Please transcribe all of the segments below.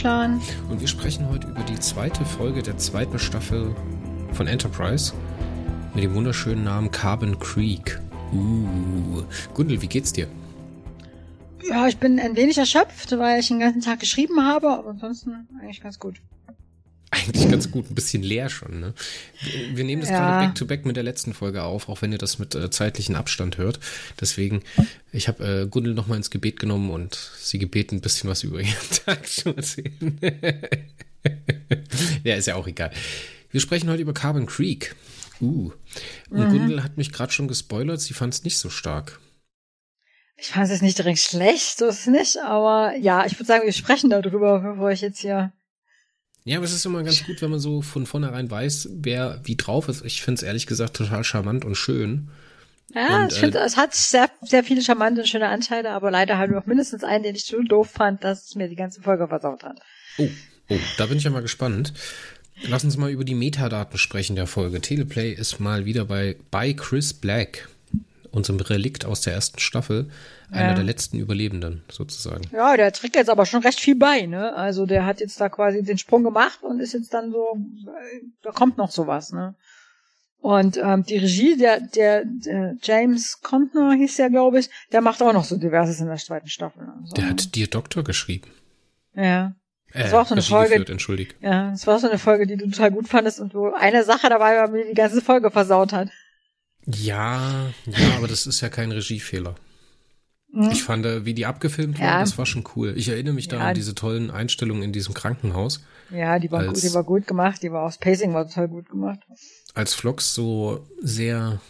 Deutschland. Und wir sprechen heute über die zweite Folge der zweiten Staffel von Enterprise mit dem wunderschönen Namen Carbon Creek. Uh. Gundel, wie geht's dir? Ja, ich bin ein wenig erschöpft, weil ich den ganzen Tag geschrieben habe, aber ansonsten eigentlich ganz gut. Eigentlich ganz gut, ein bisschen leer schon. Ne? Wir nehmen das ja. gerade back-to-back mit der letzten Folge auf, auch wenn ihr das mit äh, zeitlichen Abstand hört. Deswegen, ich habe äh, Gundel nochmal ins Gebet genommen und sie gebeten, ein bisschen was über ihren Tag zu erzählen. ja, ist ja auch egal. Wir sprechen heute über Carbon Creek. Uh. Und mhm. Gundel hat mich gerade schon gespoilert, sie fand es nicht so stark. Ich fand es nicht direkt schlecht, so ist es nicht, aber ja, ich würde sagen, wir sprechen darüber, bevor ich jetzt hier ja, aber es ist immer ganz gut, wenn man so von vornherein weiß, wer wie drauf ist. Ich finde es ehrlich gesagt total charmant und schön. Ja, und, ich finde, äh, es hat sehr, sehr viele charmante und schöne Anteile, aber leider halt noch mindestens einen, den ich so doof fand, dass es mir die ganze Folge versaut hat. Oh, oh, da bin ich ja mal gespannt. Lass uns mal über die Metadaten sprechen der Folge. Teleplay ist mal wieder bei, bei Chris Black, unserem Relikt aus der ersten Staffel. Einer ja. der letzten Überlebenden, sozusagen. Ja, der trägt jetzt aber schon recht viel bei, ne? Also der hat jetzt da quasi den Sprung gemacht und ist jetzt dann so, da kommt noch sowas, ne? Und ähm, die Regie, der, der, der James Contner hieß ja, glaube ich, der macht auch noch so diverses in der zweiten Staffel. Also, der hat dir Doktor geschrieben. Ja. Das äh, war auch so eine Folge. Geführt, entschuldig. Ja, das war so eine Folge, die du total gut fandest und wo eine Sache dabei war, mir die ganze Folge versaut hat. Ja, ja, aber das ist ja kein Regiefehler. Mhm. Ich fand, äh, wie die abgefilmt ja. waren, das war schon cool. Ich erinnere mich da ja. an diese tollen Einstellungen in diesem Krankenhaus. Ja, die war, als, gut, die war gut gemacht, die war auch Pacing war total gut gemacht. Als Vlogs so sehr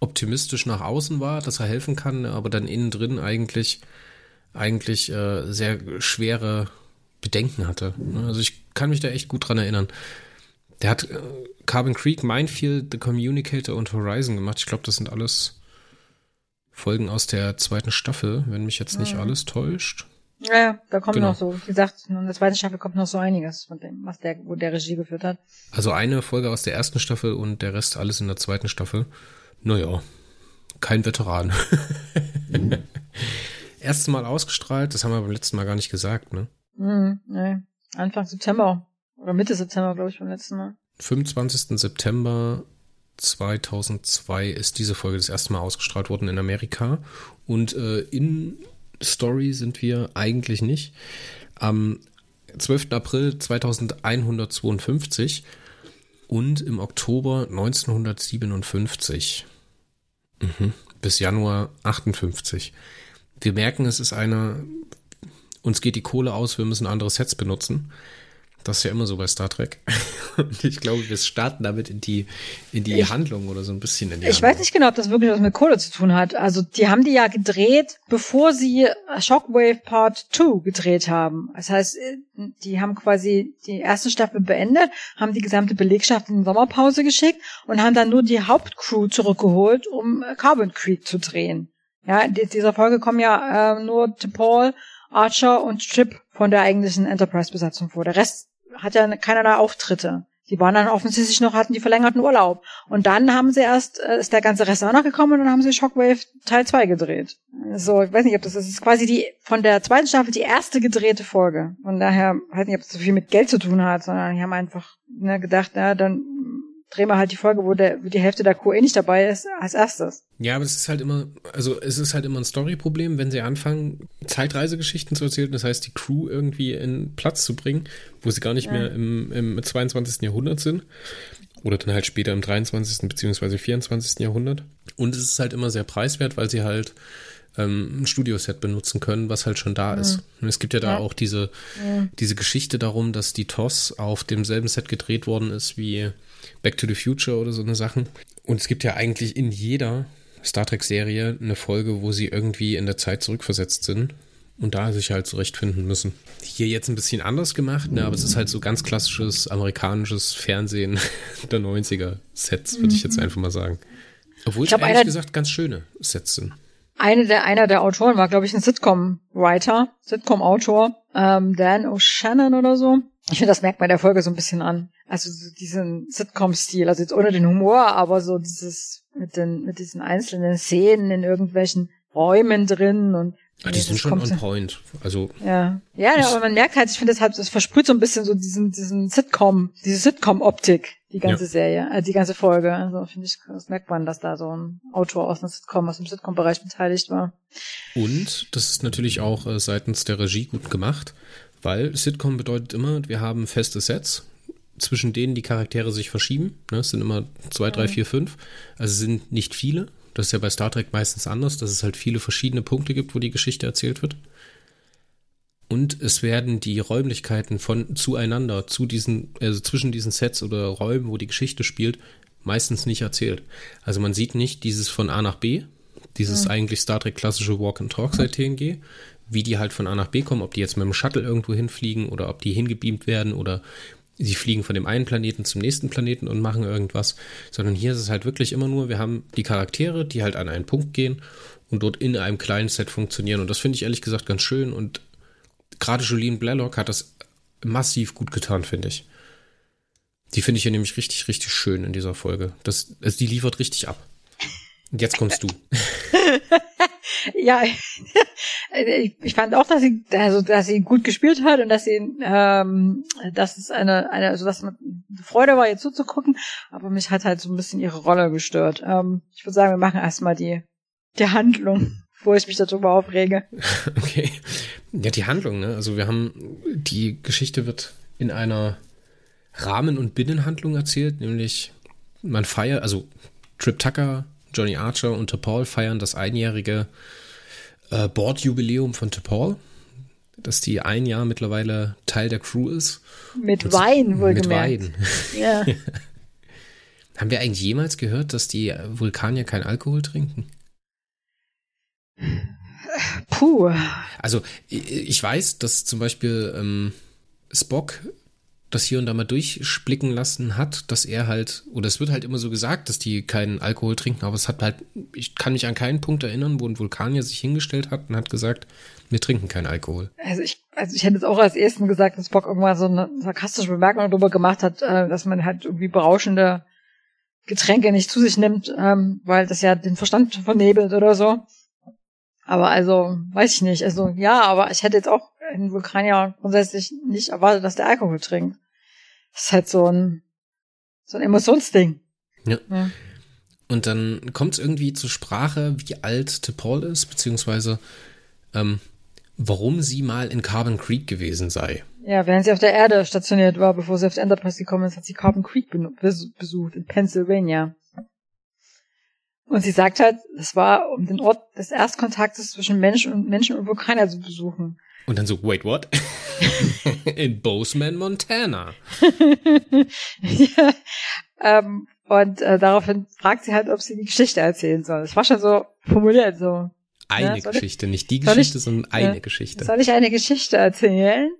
optimistisch nach außen war, dass er helfen kann, aber dann innen drin eigentlich eigentlich äh, sehr schwere Bedenken hatte. Also ich kann mich da echt gut dran erinnern. Der hat äh, Carbon Creek, Minefield, The Communicator und Horizon gemacht. Ich glaube, das sind alles Folgen aus der zweiten Staffel, wenn mich jetzt nicht mhm. alles täuscht. Ja, da kommt genau. noch so, wie gesagt, in der zweiten Staffel kommt noch so einiges von dem, was der, wo der Regie geführt hat. Also eine Folge aus der ersten Staffel und der Rest alles in der zweiten Staffel. Naja, kein Veteran. Mhm. Erstes Mal ausgestrahlt, das haben wir beim letzten Mal gar nicht gesagt, ne? Mhm, nee. Anfang September. Oder Mitte September, glaube ich, beim letzten Mal. 25. September 2002 ist diese Folge das erste Mal ausgestrahlt worden in Amerika. Und äh, in Story sind wir eigentlich nicht. Am 12. April 2152 und im Oktober 1957 mhm. bis Januar 58. Wir merken, es ist eine, uns geht die Kohle aus, wir müssen andere Sets benutzen. Das ist ja immer so bei Star Trek. Und ich glaube, wir starten damit in die, in die ich, Handlung oder so ein bisschen in die Ich Handlung. weiß nicht genau, ob das wirklich was mit Kohle zu tun hat. Also, die haben die ja gedreht, bevor sie Shockwave Part 2 gedreht haben. Das heißt, die haben quasi die erste Staffel beendet, haben die gesamte Belegschaft in die Sommerpause geschickt und haben dann nur die Hauptcrew zurückgeholt, um Carbon Creek zu drehen. Ja, in dieser Folge kommen ja äh, nur Paul, Archer und Chip von der eigentlichen Enterprise-Besatzung vor. Der Rest hat ja keinerlei Auftritte. Die waren dann offensichtlich noch, hatten die verlängerten Urlaub. Und dann haben sie erst, äh, ist der ganze Rest auch noch gekommen und dann haben sie Shockwave Teil 2 gedreht. So, ich weiß nicht, ob das ist, das ist quasi die, von der zweiten Staffel die erste gedrehte Folge. Von daher, weiß nicht, ob das so viel mit Geld zu tun hat, sondern die haben einfach ne, gedacht, ja, dann drehen wir halt die Folge, wo, der, wo die Hälfte der Crew eh nicht dabei ist, als erstes. Ja, aber es ist halt immer, also es ist halt immer ein Storyproblem, wenn sie anfangen, Zeitreisegeschichten zu erzählen, das heißt, die Crew irgendwie in Platz zu bringen, wo sie gar nicht ja. mehr im, im 22. Jahrhundert sind. Oder dann halt später im 23. bzw. 24. Jahrhundert. Und es ist halt immer sehr preiswert, weil sie halt ähm, ein Studioset benutzen können, was halt schon da mhm. ist. Und es gibt ja da ja. auch diese, ja. diese Geschichte darum, dass die TOS auf demselben Set gedreht worden ist wie Back to the Future oder so eine Sachen. Und es gibt ja eigentlich in jeder Star Trek-Serie eine Folge, wo sie irgendwie in der Zeit zurückversetzt sind und da sich halt zurechtfinden müssen. Hier jetzt ein bisschen anders gemacht, ne, aber es ist halt so ganz klassisches amerikanisches Fernsehen der 90er Sets, würde ich jetzt mhm. einfach mal sagen. Obwohl ich es ehrlich gesagt ganz schöne Sets sind. Eine der, einer der Autoren war, glaube ich, ein Sitcom-Writer, Sitcom-Autor, ähm, Dan O'Shannon oder so. Ich finde, das merkt man der Folge so ein bisschen an. Also so diesen Sitcom-Stil, also jetzt ohne den Humor, aber so dieses mit den mit diesen einzelnen Szenen in irgendwelchen Räumen drin und Ja, die sind schon on point. Also. Ja. Ja, aber man merkt halt, ich finde, das halt, das versprüht so ein bisschen so diesen, diesen Sitcom, diese Sitcom-Optik, die ganze ja. Serie, äh, die ganze Folge. Also finde ich, das merkt man, dass da so ein Autor aus einem Sitcom, aus dem Sitcom-Bereich beteiligt war. Und das ist natürlich auch äh, seitens der Regie gut gemacht, weil Sitcom bedeutet immer, wir haben feste Sets, zwischen denen die Charaktere sich verschieben. Ne? Es sind immer zwei, drei, vier, fünf. Also sind nicht viele. Das ist ja bei Star Trek meistens anders, dass es halt viele verschiedene Punkte gibt, wo die Geschichte erzählt wird. Und es werden die Räumlichkeiten von zueinander, zu diesen, also zwischen diesen Sets oder Räumen, wo die Geschichte spielt, meistens nicht erzählt. Also man sieht nicht dieses von A nach B, dieses mhm. eigentlich Star Trek klassische Walk and Talk seit TNG, wie die halt von A nach B kommen, ob die jetzt mit dem Shuttle irgendwo hinfliegen oder ob die hingebeamt werden oder sie fliegen von dem einen Planeten zum nächsten Planeten und machen irgendwas, sondern hier ist es halt wirklich immer nur, wir haben die Charaktere, die halt an einen Punkt gehen und dort in einem kleinen Set funktionieren. Und das finde ich ehrlich gesagt ganz schön und gerade Julien Blalock hat das massiv gut getan, finde ich. Die finde ich hier nämlich richtig, richtig schön in dieser Folge. Das, also die liefert richtig ab. Und jetzt kommst du. ja, ich, ich fand auch, dass sie, also, dass sie gut gespielt hat und dass sie, ähm, dass es eine, eine, also dass man Freude war, ihr zuzugucken, aber mich hat halt so ein bisschen ihre Rolle gestört. Ähm, ich würde sagen, wir machen erstmal die, die Handlung, wo ich mich darüber aufrege. Okay. Ja, die Handlung, ne? Also wir haben, die Geschichte wird in einer Rahmen- und Binnenhandlung erzählt, nämlich man feiert, also Trip Tucker Johnny Archer und T'Pol feiern das einjährige äh, Bordjubiläum von T'Pol, dass die ein Jahr mittlerweile Teil der Crew ist. Mit Wein, wohlgemerkt. Mit Wein. Ja. Haben wir eigentlich jemals gehört, dass die Vulkanier kein Alkohol trinken? Puh. Also, ich weiß, dass zum Beispiel ähm, Spock das hier und da mal durchblicken lassen hat, dass er halt, oder es wird halt immer so gesagt, dass die keinen Alkohol trinken, aber es hat halt, ich kann mich an keinen Punkt erinnern, wo ein Vulkanier sich hingestellt hat und hat gesagt, wir trinken keinen Alkohol. Also ich, also ich hätte jetzt auch als ersten gesagt, dass Bock irgendwann so eine sarkastische Bemerkung darüber gemacht hat, äh, dass man halt irgendwie berauschende Getränke nicht zu sich nimmt, ähm, weil das ja den Verstand vernebelt oder so. Aber also, weiß ich nicht. Also ja, aber ich hätte jetzt auch einen Vulkanier grundsätzlich nicht erwartet, dass der Alkohol trinkt. Das ist halt so ein, so ein Emotionsding. Ja. ja. Und dann kommt es irgendwie zur Sprache, wie alt T'Pol ist, beziehungsweise ähm, warum sie mal in Carbon Creek gewesen sei. Ja, während sie auf der Erde stationiert war, bevor sie auf die Enterprise gekommen ist, hat sie Carbon Creek besucht, in Pennsylvania. Und sie sagt halt, es war, um den Ort des Erstkontaktes zwischen Menschen und Menschen und Vulkaner zu besuchen. Und dann so, wait, what? In Bozeman, Montana. ja, ähm, und äh, daraufhin fragt sie halt, ob sie die Geschichte erzählen soll. Das war schon so formuliert, so. Eine ja, Geschichte, ich, nicht die Geschichte, ich, sondern eine ja, Geschichte. Soll ich eine Geschichte erzählen?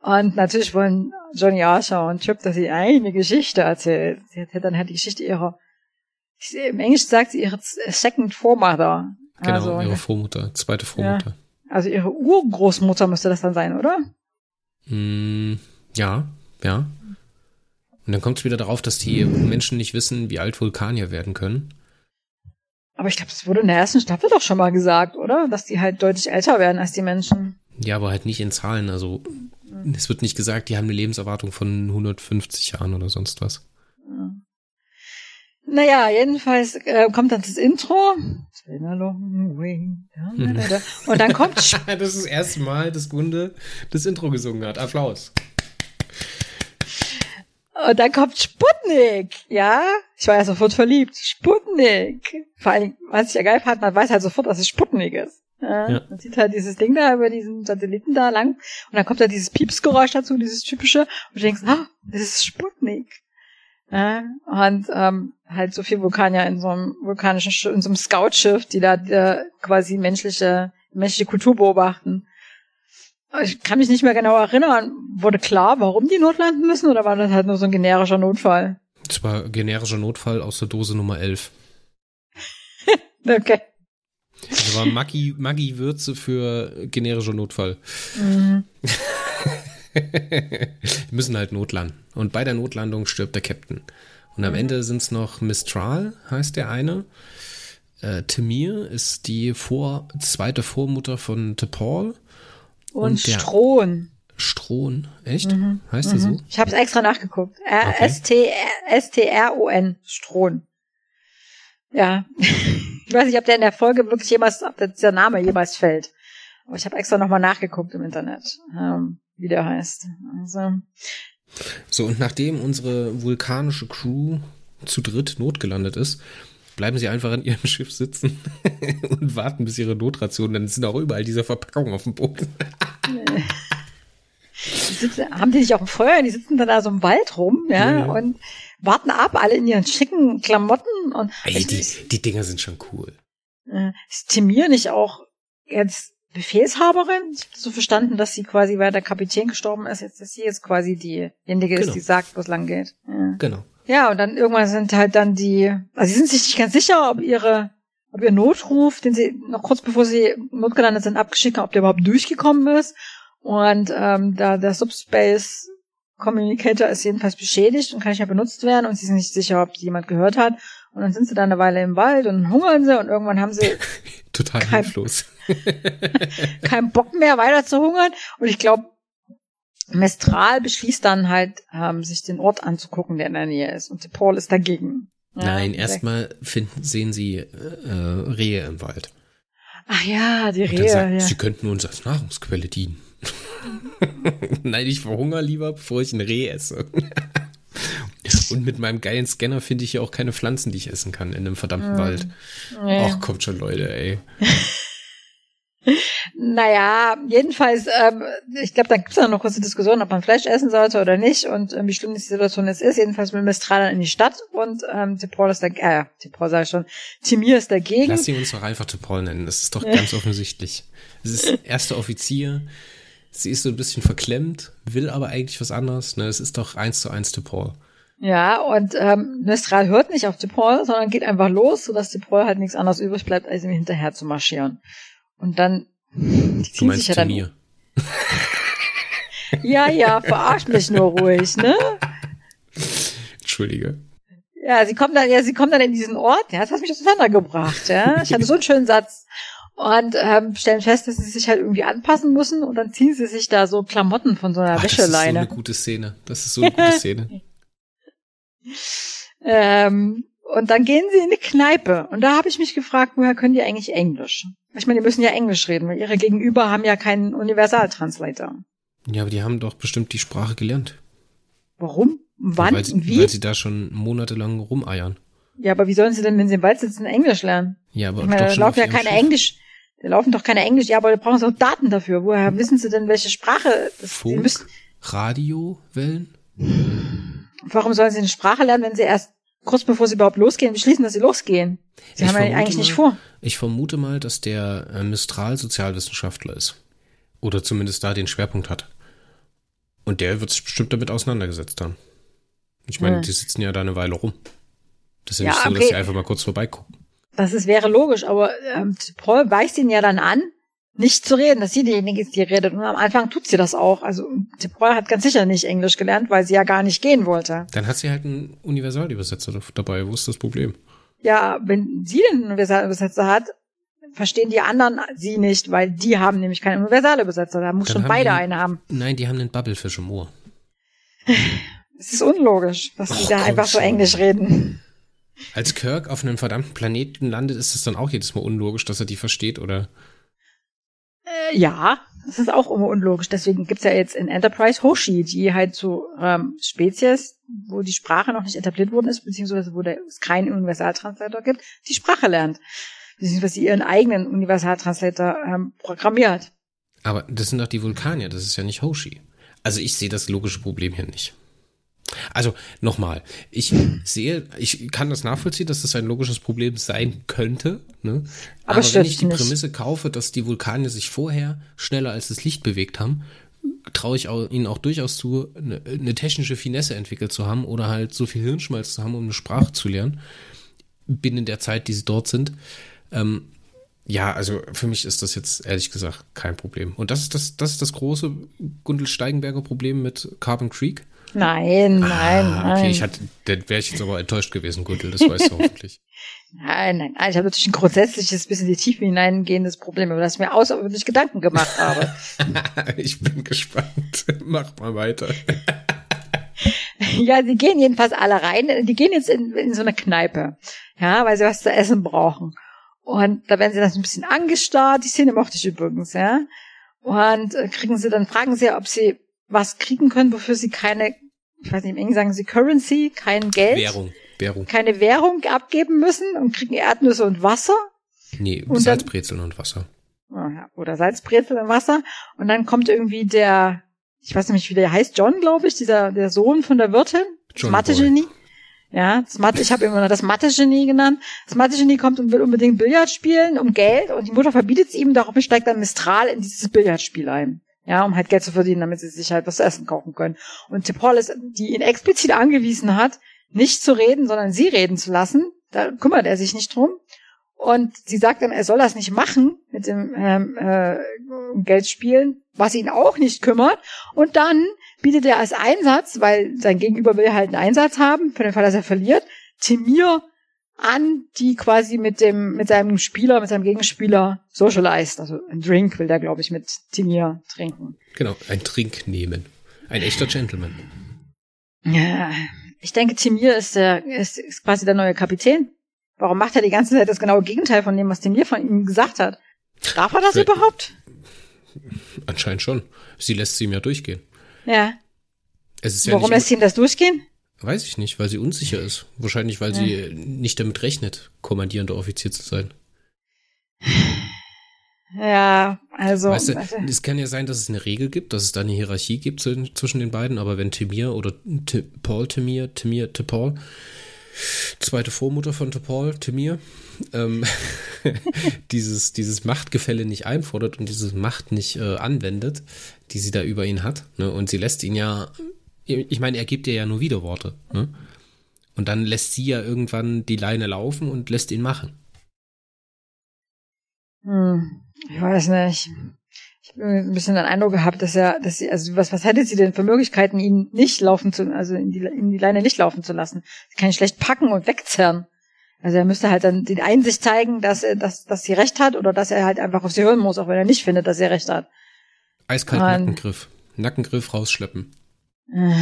Und natürlich wollen Johnny Archer und Chip, dass sie eine Geschichte erzählt. Sie hat dann halt die Geschichte ihrer, im Englisch sagt sie ihre Second Vormother. Genau, also, ihre Vormutter, zweite Vormutter. Ja. Also ihre Urgroßmutter müsste das dann sein, oder? Mm, ja, ja. Und dann kommt es wieder darauf, dass die Menschen nicht wissen, wie alt Vulkanier werden können. Aber ich glaube, das wurde in der ersten Staffel doch schon mal gesagt, oder? Dass die halt deutlich älter werden als die Menschen. Ja, aber halt nicht in Zahlen. Also es wird nicht gesagt, die haben eine Lebenserwartung von 150 Jahren oder sonst was. Ja. Naja, jedenfalls äh, kommt dann das Intro. Und dann kommt. das ist das erste Mal, dass Gunde das Intro gesungen hat. Applaus. Und dann kommt Sputnik, ja. Ich war ja sofort verliebt. Sputnik. Vor allem, was ich ja geil fand, man weiß halt sofort, dass es Sputnik ist. Ja, ja. Man sieht halt dieses Ding da über diesen Satelliten da lang und dann kommt da dieses Piepsgeräusch dazu, dieses typische und du denkst, ah, das ist Sputnik. Ja, und ähm, halt so viel Vulkanier in so einem vulkanischen Sch in so einem Scoutschiff, die da die quasi menschliche menschliche Kultur beobachten. Ich kann mich nicht mehr genau erinnern. Wurde klar, warum die notlanden müssen oder war das halt nur so ein generischer Notfall? Das war generischer Notfall aus der Dose Nummer 11. okay. Das war Maggi, Maggi Würze für generischer Notfall. Mhm. Müssen halt notlanden. Und bei der Notlandung stirbt der Captain. Und am mhm. Ende sind es noch Mistral, heißt der eine. Äh, Temir ist die vor, zweite Vormutter von T'Pol. Und, und Strohn. Strohn, echt? Mhm. Heißt mhm. der so? Ich habe es extra nachgeguckt. Okay. S-T-R-O-N, Strohn. Ja. ich weiß nicht, ob der in der Folge wirklich jemals, ob der Name jemals fällt. Aber ich habe extra nochmal nachgeguckt im Internet, ähm, wie der heißt. Also. So, und nachdem unsere vulkanische Crew zu dritt notgelandet ist, bleiben sie einfach in ihrem Schiff sitzen und warten, bis ihre Notration, dann sind auch überall diese Verpackungen auf dem Boden. sitzen, haben die nicht auch ein Feuer? Die sitzen dann da so im Wald rum, ja, ja. und warten ab, alle in ihren schicken Klamotten und. Ey, die, die Dinger sind schon cool. Äh, ist Timir nicht auch jetzt Befehlshaberin? Ich habe so verstanden, dass sie quasi, weil der Kapitän gestorben ist, jetzt, dass sie jetzt quasi diejenige genau. ist, die sagt, wo es lang geht. Ja. Genau. Ja, und dann irgendwann sind halt dann die, also sie sind sich nicht ganz sicher, ob ihre, ob ihr Notruf, den sie noch kurz bevor sie notgelandet sind, abgeschickt haben, ob der überhaupt durchgekommen ist. Und ähm, da der Subspace Communicator ist jedenfalls beschädigt und kann nicht mehr benutzt werden und sie sind nicht sicher, ob jemand gehört hat. Und dann sind sie da eine Weile im Wald und hungern sie und irgendwann haben sie total kein, hilflos. kein Bock mehr weiter zu hungern. Und ich glaube, Mestral beschließt dann halt, ähm, sich den Ort anzugucken, der in der Nähe ist. Und Paul ist dagegen. Ja, Nein, erstmal finden, sehen sie äh, Rehe im Wald. Ach ja, die Rehe. Sagt, ja. Sie könnten uns als Nahrungsquelle dienen. Nein, ich verhungere lieber, bevor ich ein Reh esse. Und mit meinem geilen Scanner finde ich ja auch keine Pflanzen, die ich essen kann in einem verdammten mm. Wald. Ja. Ach, kommt schon, Leute, ey. naja, jedenfalls, ähm, ich glaube, da gibt es noch eine kurze Diskussion, ob man Fleisch essen sollte oder nicht und ähm, wie schlimm die Situation jetzt ist. Jedenfalls will Mistral dann in die Stadt und ähm, Tipol ist dagegen, äh, Tipol sage ich schon, Timir ist dagegen. Lass sie uns doch einfach Tipol nennen, das ist doch ganz offensichtlich. Es ist erster Offizier, sie ist so ein bisschen verklemmt, will aber eigentlich was anderes. Ne? Es ist doch eins zu eins Paul. Ja, und ähm, Mistral hört nicht auf Paul, sondern geht einfach los, sodass Paul halt nichts anderes übrig bleibt, als ihm hinterher zu marschieren. Und dann die du meinst sich ja dann. Mir. ja, ja, verarsch mich nur ruhig, ne? Entschuldige. Ja, sie kommt dann, ja, sie kommt dann in diesen Ort, ja, das hat mich auseinandergebracht, ja. Ich hatte so einen schönen Satz und ähm, stellen fest, dass sie sich halt irgendwie anpassen müssen und dann ziehen sie sich da so Klamotten von so einer Ach, Wäscheleine. Das ist so eine gute Szene. Das ist so eine gute Szene. Ähm, und dann gehen sie in die Kneipe und da habe ich mich gefragt, woher können die eigentlich Englisch? Ich meine, die müssen ja Englisch reden, weil ihre Gegenüber haben ja keinen Universaltranslator. Ja, aber die haben doch bestimmt die Sprache gelernt. Warum? Wann? Weil sie, wie? Weil sie da schon monatelang rumeiern. Ja, aber wie sollen sie denn, wenn sie im Wald sitzen, Englisch lernen? Ja, aber ich meine, da laufen ja keine Schiff. Englisch. Da laufen doch keine Englisch. Ja, aber da brauchen sie auch Daten dafür. Woher wissen sie denn, welche Sprache das Funk, müssen? Radiowellen? Warum sollen sie eine Sprache lernen, wenn sie erst kurz bevor sie überhaupt losgehen, beschließen, dass sie losgehen? Sie ich haben ja eigentlich mal, nicht vor. Ich vermute mal, dass der äh, Mistral Sozialwissenschaftler ist. Oder zumindest da den Schwerpunkt hat. Und der wird sich bestimmt damit auseinandergesetzt haben. Ich meine, hm. die sitzen ja da eine Weile rum. Das ist ja, nicht so, okay. dass sie einfach mal kurz vorbeigucken. Das ist, wäre logisch, aber ähm, Paul weist ihn ja dann an, nicht zu reden, dass sie diejenige ist, die redet. Und am Anfang tut sie das auch. Also Paul hat ganz sicher nicht Englisch gelernt, weil sie ja gar nicht gehen wollte. Dann hat sie halt einen Universalübersetzer dabei. Wo ist das Problem? Ja, wenn sie den Universalübersetzer hat, verstehen die anderen sie nicht, weil die haben nämlich keinen Universalübersetzer. Da muss Dann schon beide die, einen haben. Nein, die haben einen Bubblefish im Ohr. Es ist unlogisch, dass die da einfach so Englisch reden. Als Kirk auf einem verdammten Planeten landet, ist es dann auch jedes Mal unlogisch, dass er die versteht, oder? Äh, ja, das ist auch immer unlogisch. Deswegen gibt's ja jetzt in Enterprise Hoshi, die halt so ähm, Spezies, wo die Sprache noch nicht etabliert worden ist, beziehungsweise wo es keinen Universaltranslator gibt, die Sprache lernt. Beziehungsweise ihren eigenen Universaltranslator ähm, programmiert. Aber das sind doch die Vulkanier, das ist ja nicht Hoshi. Also ich sehe das logische Problem hier nicht. Also nochmal, ich sehe, ich kann das nachvollziehen, dass das ein logisches Problem sein könnte. Ne? Aber, Aber wenn ich die nicht. Prämisse kaufe, dass die Vulkane sich vorher schneller als das Licht bewegt haben, traue ich auch, ihnen auch durchaus zu, eine, eine, technische Finesse entwickelt zu haben oder halt so viel Hirnschmalz zu haben, um eine Sprache zu lernen, binnen der Zeit, die sie dort sind. Ähm, ja, also für mich ist das jetzt ehrlich gesagt kein Problem. Und das ist das, das ist das große Gundel Steigenberger Problem mit Carbon Creek Nein, nein, ah, nein. Okay, ich hatte, dann wäre ich jetzt aber enttäuscht gewesen, Gürtel, das weißt du hoffentlich. Nein, nein, nein. Ich habe natürlich ein grundsätzliches, bis in die Tiefe hineingehendes Problem, über das ich mir außerordentlich Gedanken gemacht habe. ich bin gespannt. Mach mal weiter. ja, die gehen jedenfalls alle rein. Die gehen jetzt in, in so eine Kneipe. Ja, weil sie was zu essen brauchen. Und da werden sie dann so ein bisschen angestarrt. Die Szene mochte ich übrigens, ja. Und äh, kriegen sie dann, fragen sie, ob sie was kriegen können, wofür sie keine, ich weiß nicht, im Englischen sagen sie Currency, kein Geld. Währung. Währung. keine Währung abgeben müssen und kriegen Erdnüsse und Wasser. Nee, und Salzbrezeln und Wasser. Oder Salzbrezeln und Wasser. Und dann kommt irgendwie der, ich weiß nicht, wie der heißt, John, glaube ich, dieser, der Sohn von der Wirtin. John Mathe-Genie. Ja, das Mathe, ich habe immer noch das Mathe-Genie genannt. Das Mathe-Genie kommt und will unbedingt Billard spielen um Geld und die Mutter verbietet es ihm, daraufhin steigt dann Mistral in dieses Billardspiel ein. Ja, um halt Geld zu verdienen, damit sie sich halt was zu essen kaufen können. Und Tip Hollis, die ihn explizit angewiesen hat, nicht zu reden, sondern sie reden zu lassen. Da kümmert er sich nicht drum. Und sie sagt dann, er soll das nicht machen mit dem ähm, äh, Geldspielen, was ihn auch nicht kümmert. Und dann bietet er als Einsatz, weil sein Gegenüber will halt einen Einsatz haben, für den Fall, dass er verliert, Timir an, die quasi mit dem, mit seinem Spieler, mit seinem Gegenspieler socialized. Also ein Drink will der, glaube ich, mit Timir trinken. Genau, ein Trink nehmen. Ein echter Gentleman. Ja, ich denke, Timir ist, der, ist, ist quasi der neue Kapitän. Warum macht er die ganze Zeit das genaue Gegenteil von dem, was Timir von ihm gesagt hat? Darf er das Vielleicht, überhaupt? Anscheinend schon. Sie lässt sie ihm ja durchgehen. Ja. ja Warum lässt sie ihm das durchgehen? Weiß ich nicht, weil sie unsicher ist. Wahrscheinlich, weil ja. sie nicht damit rechnet, kommandierender Offizier zu sein. Ja, also. Weißt du, es kann ja sein, dass es eine Regel gibt, dass es da eine Hierarchie gibt zwischen den beiden, aber wenn Timir oder T Paul Timir, Timir, Paul, zweite Vormutter von Paul, Timir, ähm, dieses, dieses Machtgefälle nicht einfordert und diese Macht nicht äh, anwendet, die sie da über ihn hat, ne? und sie lässt ihn ja, ich meine, er gibt ihr ja nur Widerworte, ne? Und dann lässt sie ja irgendwann die Leine laufen und lässt ihn machen. Hm. Ich weiß nicht. Ich habe ein bisschen den Eindruck gehabt, dass er, dass sie, also was, was hätte sie denn für Möglichkeiten, ihn nicht laufen zu, also in die, in die Leine nicht laufen zu lassen? Sie kann ihn schlecht packen und wegzerren. Also er müsste halt dann die Einsicht zeigen, dass er, dass, dass sie recht hat oder dass er halt einfach auf sie hören muss, auch wenn er nicht findet, dass sie recht hat. Eiskalt Nackengriff. Nackengriff rausschleppen. Äh,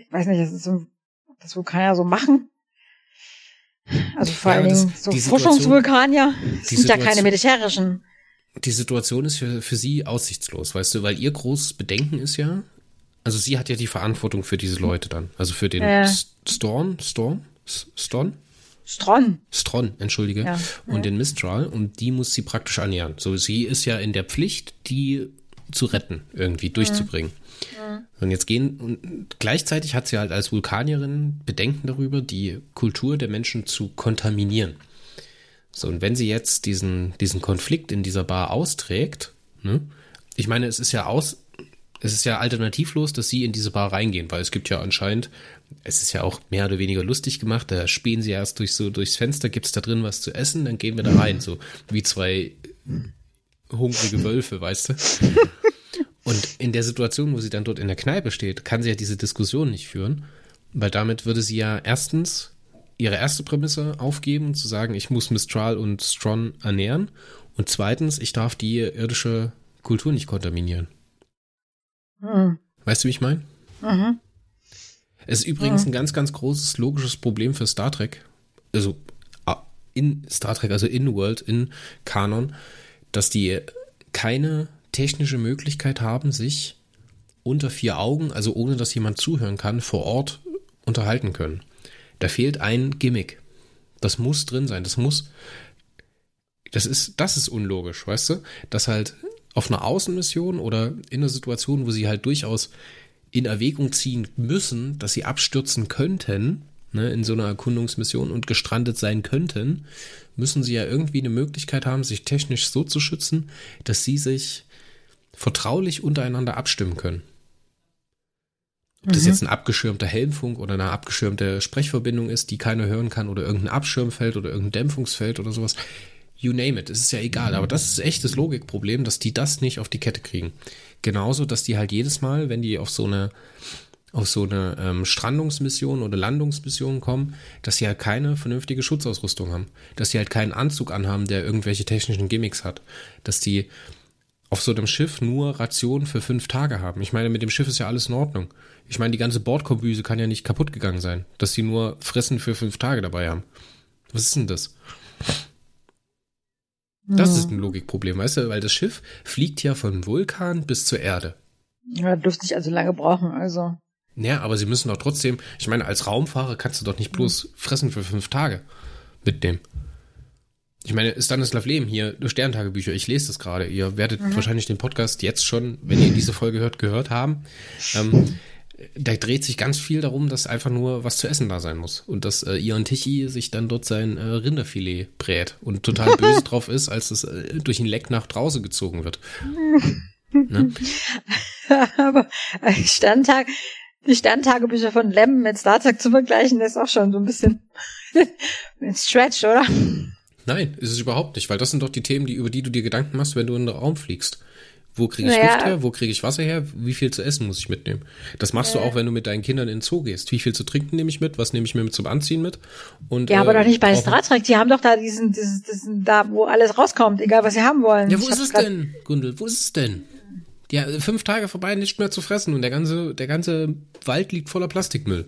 ich weiß nicht, das ist so, das kann er so machen. Also vor ja, allen Dingen so Forschungsvulkanier sind ja keine militärischen die Situation ist für, für sie aussichtslos, weißt du, weil ihr großes Bedenken ist ja, also sie hat ja die Verantwortung für diese Leute dann, also für den äh. Storm, Storm, Storm? Stron. Stron, entschuldige. Ja. Und den Mistral. Und die muss sie praktisch ernähren. So, sie ist ja in der Pflicht, die zu retten, irgendwie durchzubringen. Mhm. Und jetzt gehen, und gleichzeitig hat sie halt als Vulkanierin Bedenken darüber, die Kultur der Menschen zu kontaminieren. So, und wenn sie jetzt diesen, diesen Konflikt in dieser Bar austrägt, ne, ich meine, es ist ja aus, es ist ja alternativlos, dass sie in diese Bar reingehen, weil es gibt ja anscheinend, es ist ja auch mehr oder weniger lustig gemacht, da spähen sie erst durch so durchs Fenster, gibt's da drin was zu essen, dann gehen wir da rein, so wie zwei hungrige Wölfe, weißt du? Und in der Situation, wo sie dann dort in der Kneipe steht, kann sie ja diese Diskussion nicht führen, weil damit würde sie ja erstens ihre erste Prämisse aufgeben, zu sagen, ich muss Mistral und Stron ernähren. Und zweitens, ich darf die irdische Kultur nicht kontaminieren. Mhm. Weißt du, wie ich meine? Mhm. Es ist übrigens mhm. ein ganz, ganz großes logisches Problem für Star Trek. Also in Star Trek, also in World, in Kanon, dass die keine technische Möglichkeit haben, sich unter vier Augen, also ohne dass jemand zuhören kann, vor Ort unterhalten können. Da fehlt ein Gimmick. Das muss drin sein. Das muss. Das ist, das ist unlogisch, weißt du? Dass halt auf einer Außenmission oder in einer Situation, wo sie halt durchaus in Erwägung ziehen müssen, dass sie abstürzen könnten, ne, in so einer Erkundungsmission und gestrandet sein könnten, müssen sie ja irgendwie eine Möglichkeit haben, sich technisch so zu schützen, dass sie sich vertraulich untereinander abstimmen können. Ob das mhm. jetzt ein abgeschirmter Helmfunk oder eine abgeschirmte Sprechverbindung ist, die keiner hören kann oder irgendein Abschirmfeld oder irgendein Dämpfungsfeld oder sowas. You name it, es ist ja egal. Aber das ist echt das Logikproblem, dass die das nicht auf die Kette kriegen. Genauso, dass die halt jedes Mal, wenn die auf so eine auf so eine ähm, Strandungsmission oder Landungsmission kommen, dass sie halt keine vernünftige Schutzausrüstung haben. Dass sie halt keinen Anzug anhaben, der irgendwelche technischen Gimmicks hat. Dass die auf so einem Schiff nur Rationen für fünf Tage haben. Ich meine, mit dem Schiff ist ja alles in Ordnung. Ich meine, die ganze Bordkombüse kann ja nicht kaputt gegangen sein, dass sie nur Fressen für fünf Tage dabei haben. Was ist denn das? Das ist ein Logikproblem, weißt du, weil das Schiff fliegt ja von Vulkan bis zur Erde. Ja, dürfte nicht also lange brauchen, also. Ja, aber sie müssen doch trotzdem, ich meine, als Raumfahrer kannst du doch nicht bloß fressen für fünf Tage mitnehmen. Ich meine, Stanislav Leben hier, Sterntagebücher, ich lese das gerade. Ihr werdet mhm. wahrscheinlich den Podcast jetzt schon, wenn ihr diese Folge hört, gehört haben. Ähm, da dreht sich ganz viel darum, dass einfach nur was zu essen da sein muss. Und dass äh, Ion Tichy sich dann dort sein äh, Rinderfilet brät und total böse drauf ist, als es äh, durch ein Leck nach draußen gezogen wird. ne? Aber Sterntag, die Sterntagebücher von Lem mit Star Trek zu vergleichen, das ist auch schon so ein bisschen ein Stretch, oder? Nein, ist es überhaupt nicht, weil das sind doch die Themen, die, über die du dir Gedanken machst, wenn du in den Raum fliegst. Wo kriege ich naja. Luft her? Wo kriege ich Wasser her? Wie viel zu essen muss ich mitnehmen? Das machst äh. du auch, wenn du mit deinen Kindern in den Zoo gehst. Wie viel zu trinken nehme ich mit? Was nehme ich mir mit zum Anziehen mit? Und, ja, aber äh, doch nicht bei Star Trek. Die haben doch da diesen, diesen, diesen, da, wo alles rauskommt, egal was sie haben wollen. Ja, wo ich ist es denn, Gundel? Wo ist es denn? Ja, fünf Tage vorbei, nicht mehr zu fressen und der ganze, der ganze Wald liegt voller Plastikmüll.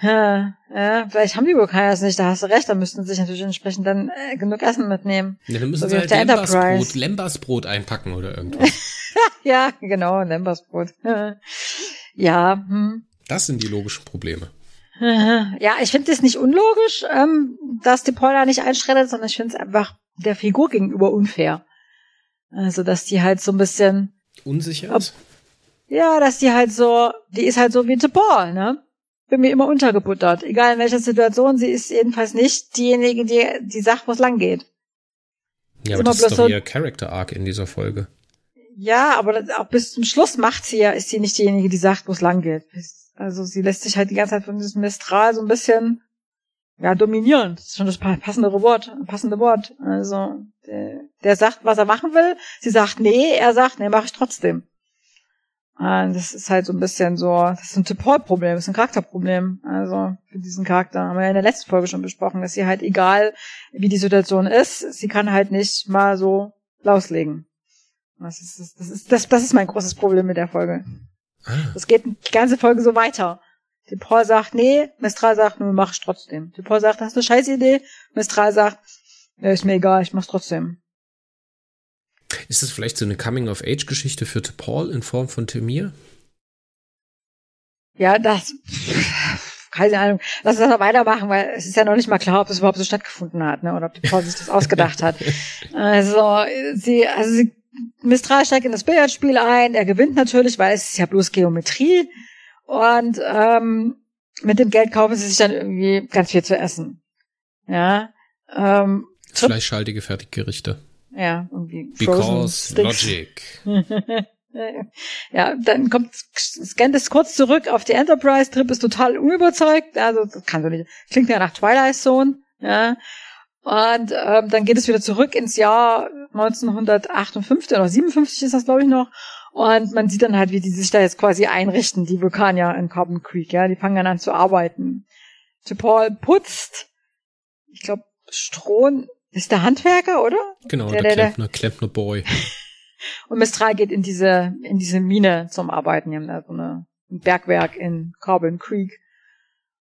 Ja, ja, vielleicht haben die Vulkaniers nicht, da hast du recht, da müssten sie sich natürlich entsprechend dann äh, genug Essen mitnehmen. Ja, dann müssen so sie halt Lembersbrot, Lembersbrot einpacken oder irgendwas. ja, genau, Lembersbrot. ja. Hm. Das sind die logischen Probleme. Ja, ich finde es nicht unlogisch, ähm, dass die Paula nicht einschreddet, sondern ich finde es einfach der Figur gegenüber unfair. Also, dass die halt so ein bisschen unsicher ist. Ja, dass die halt so, die ist halt so wie Paul, ne? Bin mir immer untergebuttert. Egal in welcher Situation, sie ist jedenfalls nicht diejenige, die, die sagt, wo es lang geht. Ja, aber das ist doch so, ihr Character Arc in dieser Folge. Ja, aber auch bis zum Schluss macht sie ja, ist sie nicht diejenige, die sagt, wo es lang geht. Also sie lässt sich halt die ganze Zeit von diesem Mistral so ein bisschen, ja, dominieren. Das ist schon das passende Wort, passende Wort. Also, der, der sagt, was er machen will. Sie sagt, nee, er sagt, nee, mache ich trotzdem. Ah, das ist halt so ein bisschen so, das ist ein Typol-Problem, das ist ein Charakterproblem. Also für diesen Charakter haben wir ja in der letzten Folge schon besprochen, dass sie halt egal, wie die Situation ist, sie kann halt nicht mal so loslegen. Das ist, das ist, das, das ist mein großes Problem mit der Folge. Ah. Das geht die ganze Folge so weiter. Paul sagt, nee, Mistral sagt, nur mach ich trotzdem. Paul sagt, das ist eine scheiß Idee. Mistral sagt, nee, ist mir egal, ich mach's trotzdem. Ist das vielleicht so eine Coming-of-Age-Geschichte für Paul in Form von Temir? Ja, das. Keine Ahnung. Lass uns mal weitermachen, weil es ist ja noch nicht mal klar, ob es überhaupt so stattgefunden hat, ne? Oder ob die Paul sich das ausgedacht hat. Also, sie, also sie, Mistral steigt in das Billardspiel ein, er gewinnt natürlich, weil es ist ja bloß Geometrie. Und ähm, mit dem Geld kaufen sie sich dann irgendwie ganz viel zu essen. Ja. Ähm, Fleischhaltige Fertiggerichte. Ja, irgendwie. Because Logic. ja, dann kommt, scannt es kurz zurück auf die Enterprise, Trip ist total unüberzeugt, also das kann so nicht, klingt ja nach Twilight Zone, ja. Und ähm, dann geht es wieder zurück ins Jahr 1958 oder 57 ist das, glaube ich, noch. Und man sieht dann halt, wie die sich da jetzt quasi einrichten, die Vulkanier in Carbon Creek, ja. Die fangen dann an zu arbeiten. Paul putzt, ich glaube, Stroh ist der Handwerker, oder? Genau, der, der, der Klempner, Klempner Boy. Und Mistral geht in diese, in diese Mine zum Arbeiten. Die haben da so eine, ein Bergwerk in Carbon Creek.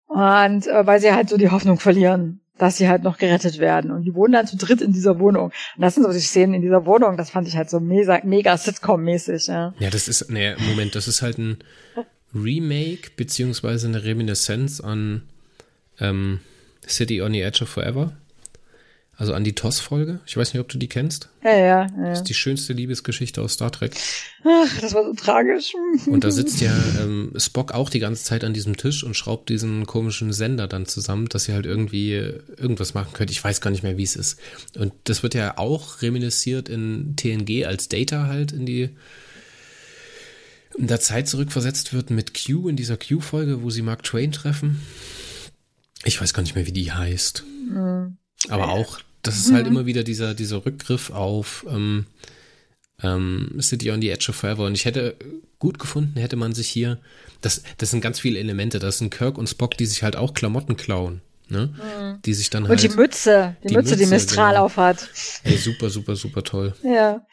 Und äh, weil sie halt so die Hoffnung verlieren, dass sie halt noch gerettet werden. Und die wohnen dann zu dritt in dieser Wohnung. Und das sind so die Szenen in dieser Wohnung, das fand ich halt so mega, mega Sitcom-mäßig. Ja. ja, das ist, nee, Moment, das ist halt ein Remake beziehungsweise eine Reminiszenz an ähm, City on the Edge of Forever. Also an die TOS-Folge. Ich weiß nicht, ob du die kennst. Ja, ja, ja. Das ist die schönste Liebesgeschichte aus Star Trek. Ach, das war so tragisch. Und da sitzt ja ähm, Spock auch die ganze Zeit an diesem Tisch und schraubt diesen komischen Sender dann zusammen, dass sie halt irgendwie irgendwas machen könnte. Ich weiß gar nicht mehr, wie es ist. Und das wird ja auch reminisziert in TNG als Data halt in die in der Zeit zurückversetzt wird mit Q in dieser Q-Folge, wo sie Mark Twain treffen. Ich weiß gar nicht mehr, wie die heißt. Mhm. Aber auch das ist halt mhm. immer wieder dieser, dieser Rückgriff auf ähm, ähm, City on the Edge of Forever. Und ich hätte gut gefunden, hätte man sich hier, das, das sind ganz viele Elemente. Das sind Kirk und Spock, die sich halt auch Klamotten klauen. Ne? Mhm. Die sich dann halt. Und die Mütze, die, die Mütze, Mütze, die Mistral genau. aufhat. Ey, super, super, super toll. Ja.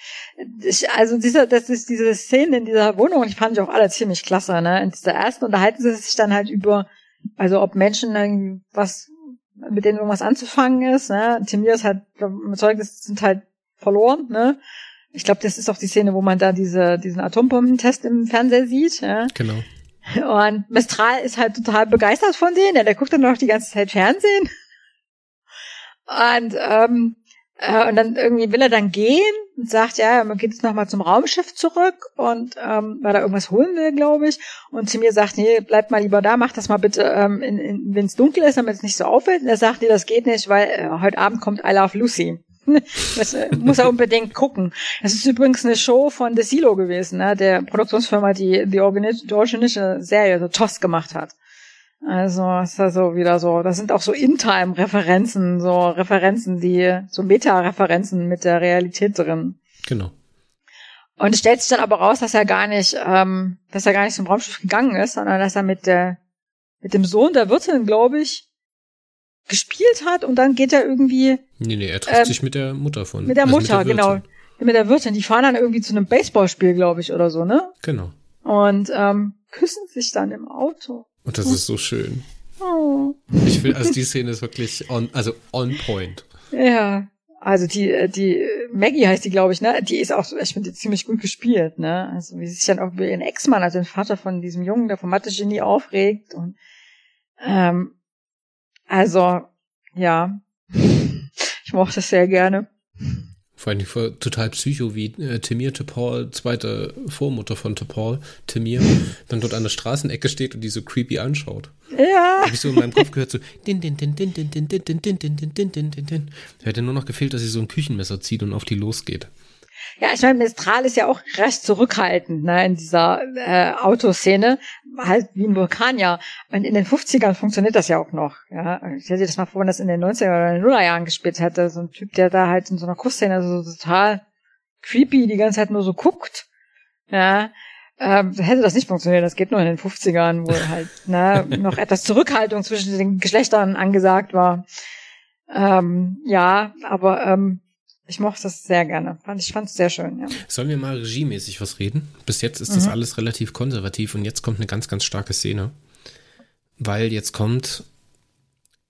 Ich, also dieser, das ist diese Szene in dieser Wohnung, die fand ich auch alle ziemlich klasse, ne? In dieser ersten unterhalten sie sich dann halt über, also ob Menschen dann was mit denen irgendwas anzufangen ist, ne? Timir ist halt überzeugt, das sind halt verloren, ne? Ich glaube, das ist auch die Szene, wo man da diese, diesen Atombombentest im Fernsehen sieht, ja? Genau. Und Mistral ist halt total begeistert von denen. Ja, der guckt dann noch die ganze Zeit Fernsehen. Und, ähm, äh, und dann irgendwie will er dann gehen und sagt, ja, man geht jetzt nochmal zum Raumschiff zurück und ähm, weil er irgendwas holen will, glaube ich. Und zu mir sagt, nee, bleib mal lieber da, mach das mal bitte, ähm, in, in, wenn es dunkel ist, damit es nicht so auffällt. Und er sagt, nee, das geht nicht, weil äh, heute Abend kommt I Love Lucy. Das äh, muss er unbedingt gucken. Das ist übrigens eine Show von The Silo gewesen, ne? der Produktionsfirma, die die organische Serie, so TOS gemacht hat. Also ist da so wieder so, das sind auch so In-Time-Referenzen, so Referenzen, die, so Meta-Referenzen mit der Realität drin. Genau. Und es stellt sich dann aber raus, dass er gar nicht, ähm, dass er gar nicht zum Raumschiff gegangen ist, sondern dass er mit der, mit dem Sohn der Wirtin, glaube ich, gespielt hat und dann geht er irgendwie. Nee, nee, er trifft ähm, sich mit der Mutter von. Mit der also Mutter, mit der genau. Mit der Wirtin. Die fahren dann irgendwie zu einem Baseballspiel, glaube ich, oder so, ne? Genau. Und ähm, küssen sich dann im Auto. Und das ist so schön. Oh. Ich will, also die Szene ist wirklich on, also on point. Ja. Also die, äh, die Maggie heißt die, glaube ich, ne? Die ist auch, ich finde, die ziemlich gut gespielt, ne? Also wie sie sich dann auch über ihren Ex-Mann, also den Vater von diesem Jungen, der vom Mathe-Genie aufregt und ähm, also, ja. Ich mochte es sehr gerne. Vor allem total psycho, wie äh, Timir Topol, zweite Vormutter von Topol, Timir, dann dort an der Straßenecke steht und die so creepy anschaut. Ja. Habe ich so in meinem Kopf gehört, so din din din din din din din din din din din din din. Hätte nur noch gefehlt, dass sie so ein Küchenmesser zieht und auf die losgeht. Ja, ich meine, Mistral ist ja auch recht zurückhaltend ne, in dieser äh, Autoszene, halt wie ein Vulkanier. Und in den 50ern funktioniert das ja auch noch. Ja, ich hätte das mal vor, wenn das in den 90er oder 0er Jahren gespielt hätte. So ein Typ, der da halt in so einer Kussszene so total creepy die ganze Zeit nur so guckt. Ja, ähm, hätte das nicht funktioniert. Das geht nur in den 50ern, wo halt ne, noch etwas Zurückhaltung zwischen den Geschlechtern angesagt war. Ähm, ja, aber ähm, ich mochte das sehr gerne. Ich fand es sehr schön, ja. Sollen wir mal regiemäßig was reden? Bis jetzt ist das mhm. alles relativ konservativ und jetzt kommt eine ganz, ganz starke Szene. Weil jetzt kommt,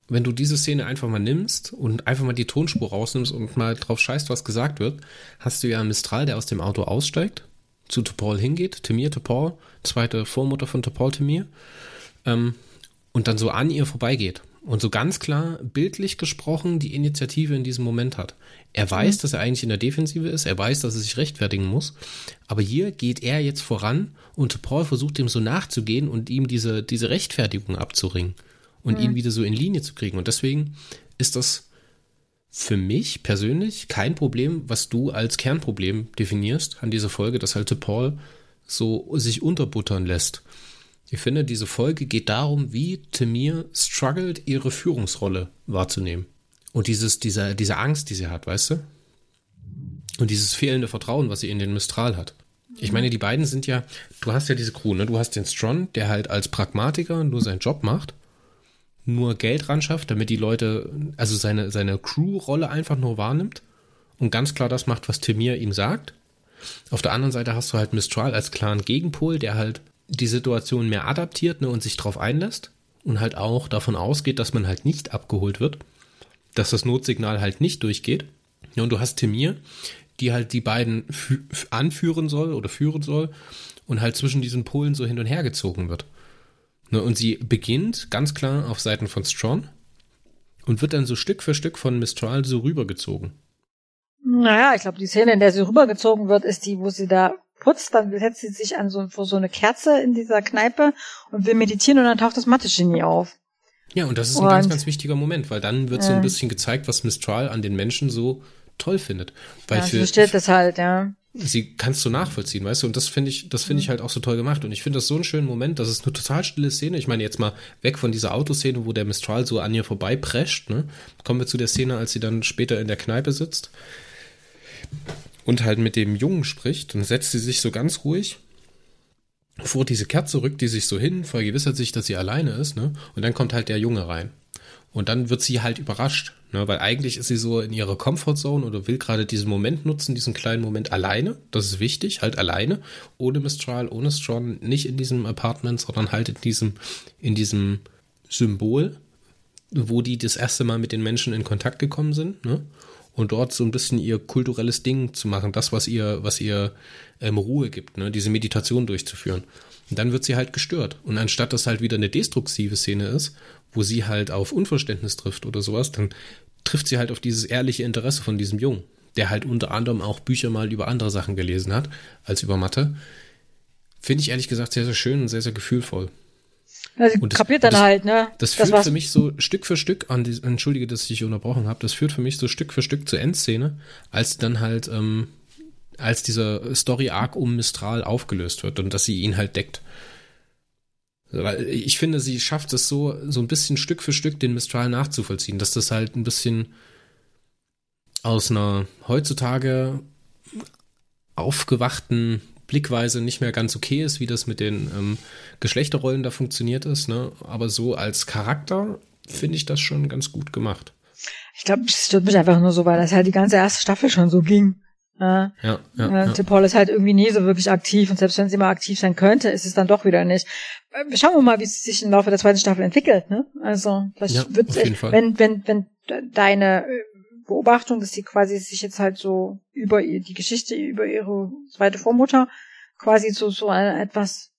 wenn du diese Szene einfach mal nimmst und einfach mal die Tonspur rausnimmst und mal drauf scheißt, was gesagt wird, hast du ja Mistral, der aus dem Auto aussteigt, zu Topol hingeht, Temir Topol, zweite Vormutter von Topol Temir, ähm, und dann so an ihr vorbeigeht und so ganz klar bildlich gesprochen die Initiative in diesem Moment hat. Er weiß, mhm. dass er eigentlich in der Defensive ist, er weiß, dass er sich rechtfertigen muss, aber hier geht er jetzt voran und Paul versucht ihm so nachzugehen und ihm diese, diese Rechtfertigung abzuringen und mhm. ihn wieder so in Linie zu kriegen. Und deswegen ist das für mich persönlich kein Problem, was du als Kernproblem definierst an dieser Folge, dass halt Paul so sich unterbuttern lässt. Ich finde, diese Folge geht darum, wie Temir struggelt, ihre Führungsrolle wahrzunehmen. Und dieses, dieser, diese Angst, die sie hat, weißt du? Und dieses fehlende Vertrauen, was sie in den Mistral hat. Ich meine, die beiden sind ja, du hast ja diese Crew, ne? Du hast den Strong, der halt als Pragmatiker nur seinen Job macht, nur Geld ran schafft, damit die Leute, also seine, seine Crew-Rolle einfach nur wahrnimmt und ganz klar das macht, was Temir ihm sagt. Auf der anderen Seite hast du halt Mistral als klaren Gegenpol, der halt die Situation mehr adaptiert ne, und sich darauf einlässt und halt auch davon ausgeht, dass man halt nicht abgeholt wird, dass das Notsignal halt nicht durchgeht. Ja, und du hast Temir, die halt die beiden anführen soll oder führen soll und halt zwischen diesen Polen so hin und her gezogen wird. Ne, und sie beginnt ganz klar auf Seiten von Strong und wird dann so Stück für Stück von Mistral so rübergezogen. Naja, ich glaube, die Szene, in der sie rübergezogen wird, ist die, wo sie da putzt, dann setzt sie sich an so, vor so eine Kerze in dieser Kneipe und will meditieren und dann taucht das Mathe-Genie auf. Ja, und das ist ein und, ganz, ganz wichtiger Moment, weil dann wird so ein bisschen gezeigt, was Mistral an den Menschen so toll findet. Weil ja, für, sie versteht das halt, ja. Sie kannst du nachvollziehen, weißt du, und das finde ich, das finde ich halt auch so toll gemacht. Und ich finde das so einen schönen Moment, das ist eine total stille Szene. Ich meine, jetzt mal weg von dieser Autoszene, wo der Mistral so an ihr vorbei prescht, ne? Kommen wir zu der Szene, als sie dann später in der Kneipe sitzt und halt mit dem Jungen spricht, dann setzt sie sich so ganz ruhig vor diese Kerze, rückt die sich so hin, vergewissert sich, dass sie alleine ist, ne? Und dann kommt halt der Junge rein. Und dann wird sie halt überrascht, ne? weil eigentlich ist sie so in ihrer Comfortzone oder will gerade diesen Moment nutzen, diesen kleinen Moment alleine. Das ist wichtig, halt alleine, ohne Mistral, ohne Strong, nicht in diesem Apartment, sondern halt in diesem, in diesem Symbol, wo die das erste Mal mit den Menschen in Kontakt gekommen sind. Ne? Und dort so ein bisschen ihr kulturelles Ding zu machen, das, was ihr, was ihr ähm, Ruhe gibt, ne? diese Meditation durchzuführen. Und dann wird sie halt gestört. Und anstatt dass halt wieder eine destruktive Szene ist, wo sie halt auf Unverständnis trifft oder sowas, dann trifft sie halt auf dieses ehrliche Interesse von diesem Jungen, der halt unter anderem auch Bücher mal über andere Sachen gelesen hat, als über Mathe. Finde ich ehrlich gesagt sehr, sehr schön und sehr, sehr gefühlvoll. Also und das, kapiert dann das, halt, ne? Das führt das für mich so Stück für Stück an die, entschuldige, dass ich dich unterbrochen habe, das führt für mich so Stück für Stück zur Endszene, als dann halt, ähm, als dieser Story-Arc um Mistral aufgelöst wird und dass sie ihn halt deckt. Weil ich finde, sie schafft es so, so ein bisschen Stück für Stück den Mistral nachzuvollziehen, dass das halt ein bisschen aus einer heutzutage aufgewachten Blickweise nicht mehr ganz okay ist, wie das mit den ähm, Geschlechterrollen da funktioniert ist. Ne? Aber so als Charakter finde ich das schon ganz gut gemacht. Ich glaube, es stört mich einfach nur so, weil das halt die ganze erste Staffel schon so ging. Ja, ja, ja, äh, Tim Paul ist halt irgendwie nie so wirklich aktiv und selbst wenn sie mal aktiv sein könnte, ist es dann doch wieder nicht. Äh, schauen wir mal, wie es sich im Laufe der zweiten Staffel entwickelt. Ne? Also vielleicht ja, wird es, wenn wenn wenn deine Beobachtung, dass sie quasi sich jetzt halt so über die Geschichte, über ihre zweite Vormutter quasi so, so etwas,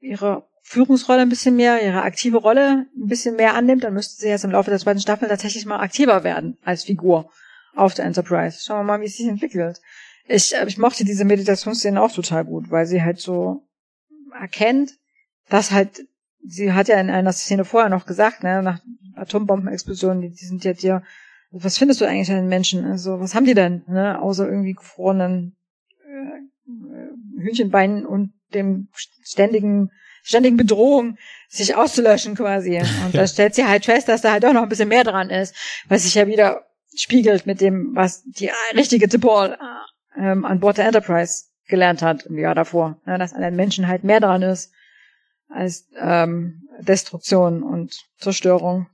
ihre Führungsrolle ein bisschen mehr, ihre aktive Rolle ein bisschen mehr annimmt, dann müsste sie jetzt im Laufe der zweiten Staffel tatsächlich mal aktiver werden als Figur auf der Enterprise. Schauen wir mal, wie es sich entwickelt. Ich, äh, ich mochte diese Meditationsszene auch total gut, weil sie halt so erkennt, dass halt, sie hat ja in einer Szene vorher noch gesagt, ne, nach Atombombenexplosionen, die, die sind ja dir was findest du eigentlich an den Menschen? Also, was haben die denn, ne? Außer irgendwie gefrorenen äh, Hühnchenbeinen und dem ständigen, ständigen Bedrohung, sich auszulöschen quasi. Und da stellt sie halt fest, dass da halt auch noch ein bisschen mehr dran ist, was sich ja wieder spiegelt mit dem, was die richtige Tipol ähm, an Bord der Enterprise gelernt hat im Jahr davor. Ne? Dass an den Menschen halt mehr dran ist als ähm, Destruktion und Zerstörung.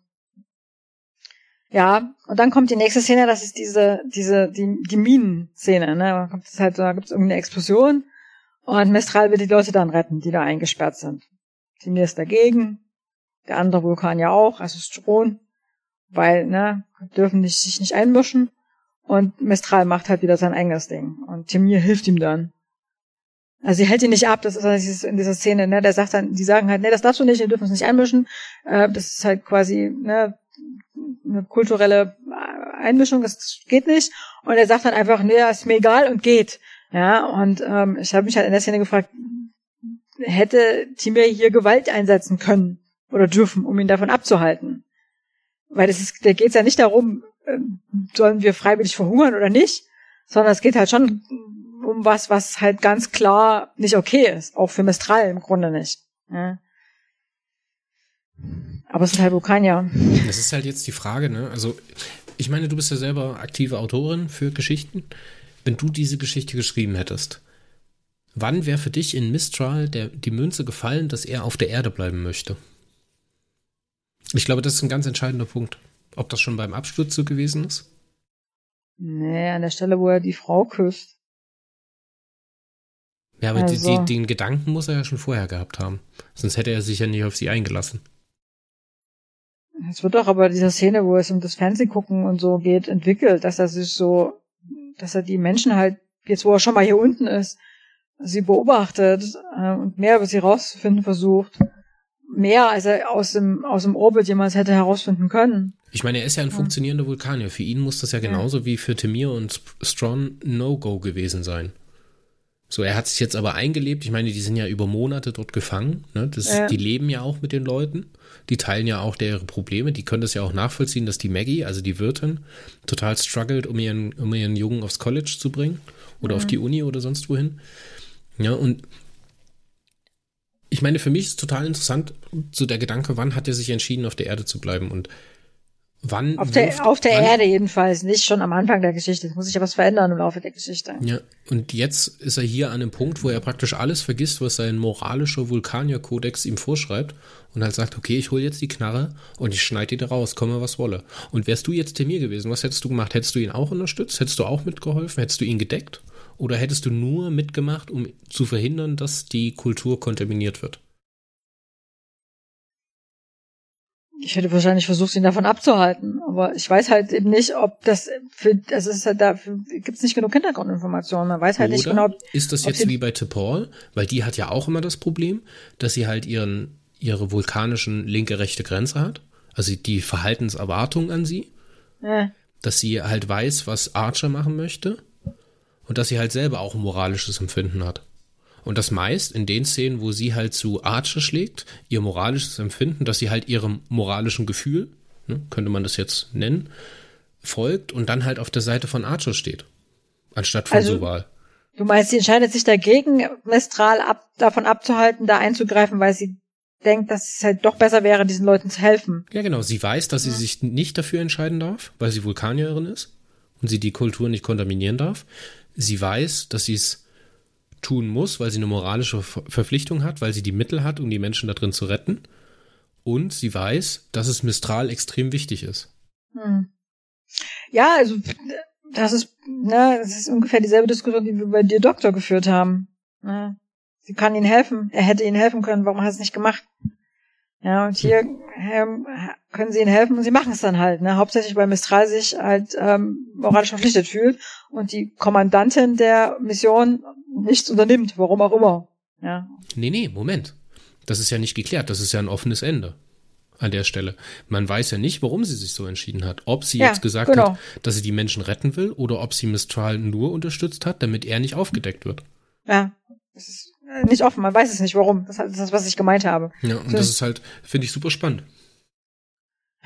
Ja, und dann kommt die nächste Szene, das ist diese, diese, die, die Minen-Szene, ne? Da kommt es halt, da gibt es irgendeine Explosion und Mestral will die Leute dann retten, die da eingesperrt sind. Timir ist dagegen, der andere Vulkan ja auch, also Stron, weil, ne, dürfen nicht, sich nicht einmischen. Und Mestral macht halt wieder sein eigenes Ding. Und Timir hilft ihm dann. Also sie hält ihn nicht ab, das ist in dieser Szene, ne, der sagt dann, die sagen halt, ne, das darfst du nicht, wir dürfen uns nicht einmischen. Äh, das ist halt quasi, ne, eine kulturelle Einmischung, das geht nicht. Und er sagt dann einfach, nee, ist mir egal und geht. Ja, und ähm, ich habe mich halt in der Szene gefragt, hätte Timir hier Gewalt einsetzen können oder dürfen, um ihn davon abzuhalten? Weil das ist, da geht es ja nicht darum, ähm, sollen wir freiwillig verhungern oder nicht, sondern es geht halt schon um was, was halt ganz klar nicht okay ist, auch für Mistral im Grunde nicht. Ja. Aber es ist halt Vulkanier. Das ist halt jetzt die Frage, ne? Also, ich meine, du bist ja selber aktive Autorin für Geschichten. Wenn du diese Geschichte geschrieben hättest, wann wäre für dich in Mistral der, die Münze gefallen, dass er auf der Erde bleiben möchte? Ich glaube, das ist ein ganz entscheidender Punkt. Ob das schon beim Absturz so gewesen ist? Nee, an der Stelle, wo er die Frau küsst. Ja, aber also. die, die, den Gedanken muss er ja schon vorher gehabt haben. Sonst hätte er sich ja nicht auf sie eingelassen. Es wird doch aber dieser Szene, wo es um das Fernsehgucken und so geht, entwickelt, dass er sich so, dass er die Menschen halt, jetzt wo er schon mal hier unten ist, sie beobachtet äh, und mehr über sie rauszufinden versucht. Mehr, als er aus dem, aus dem Orbit jemals hätte herausfinden können. Ich meine, er ist ja ein funktionierender Vulkanier. Für ihn muss das ja genauso ja. wie für Temir und Strong No-Go gewesen sein. So, er hat sich jetzt aber eingelebt. Ich meine, die sind ja über Monate dort gefangen. Ne? Das, ja. Die leben ja auch mit den Leuten. Die teilen ja auch ihre Probleme. Die können das ja auch nachvollziehen, dass die Maggie, also die Wirtin, total struggelt, um ihren, um ihren Jungen aufs College zu bringen oder mhm. auf die Uni oder sonst wohin. Ja, und ich meine, für mich ist total interessant so der Gedanke, wann hat er sich entschieden, auf der Erde zu bleiben und Wann auf der, auf der Erde jedenfalls, nicht schon am Anfang der Geschichte. Es muss sich ja was verändern im Laufe der Geschichte. Ja, und jetzt ist er hier an einem Punkt, wo er praktisch alles vergisst, was sein moralischer Vulkanierkodex ihm vorschreibt und halt sagt, okay, ich hole jetzt die Knarre und ich schneide die da raus, komme was wolle. Und wärst du jetzt Temir gewesen, was hättest du gemacht? Hättest du ihn auch unterstützt? Hättest du auch mitgeholfen? Hättest du ihn gedeckt? Oder hättest du nur mitgemacht, um zu verhindern, dass die Kultur kontaminiert wird? Ich hätte wahrscheinlich versucht, ihn davon abzuhalten, aber ich weiß halt eben nicht, ob das für, das ist halt da, gibt es nicht genug Hintergrundinformationen. Man weiß halt Oder nicht genau. Ist das jetzt wie bei T'Pol? Weil die hat ja auch immer das Problem, dass sie halt ihren, ihre vulkanischen linke rechte Grenze hat. Also die Verhaltenserwartung an sie. Ja. Dass sie halt weiß, was Archer machen möchte. Und dass sie halt selber auch ein moralisches Empfinden hat. Und das meist in den Szenen, wo sie halt zu Archer schlägt, ihr moralisches Empfinden, dass sie halt ihrem moralischen Gefühl, ne, könnte man das jetzt nennen, folgt und dann halt auf der Seite von Archer steht. Anstatt von Also- Soval. Du meinst, sie entscheidet sich dagegen, Mestral ab, davon abzuhalten, da einzugreifen, weil sie denkt, dass es halt doch besser wäre, diesen Leuten zu helfen. Ja, genau. Sie weiß, dass sie sich nicht dafür entscheiden darf, weil sie Vulkanierin ist und sie die Kultur nicht kontaminieren darf. Sie weiß, dass sie es tun muss, weil sie eine moralische Ver Verpflichtung hat, weil sie die Mittel hat, um die Menschen da drin zu retten. Und sie weiß, dass es Mistral extrem wichtig ist. Hm. Ja, also das ist, ne, das ist ungefähr dieselbe Diskussion, die wir bei dir Doktor geführt haben. Ne? Sie kann ihnen helfen. Er hätte ihnen helfen können. Warum hat er es nicht gemacht? Ja, und hier ähm, können sie ihnen helfen und sie machen es dann halt. Ne? Hauptsächlich, weil Mistral sich halt ähm, moralisch verpflichtet fühlt und die Kommandantin der Mission nichts unternimmt, warum auch immer. Ja, Nee, nee, Moment. Das ist ja nicht geklärt. Das ist ja ein offenes Ende an der Stelle. Man weiß ja nicht, warum sie sich so entschieden hat. Ob sie Ja, jetzt gesagt genau. hat, dass sie die Menschen retten will oder ob sie Mistral nur unterstützt hat, damit er nicht aufgedeckt wird. ja. Es ist nicht offen, man weiß es nicht, warum. Das ist das, was ich gemeint habe. Ja, und So. das ist halt, finde ich super spannend.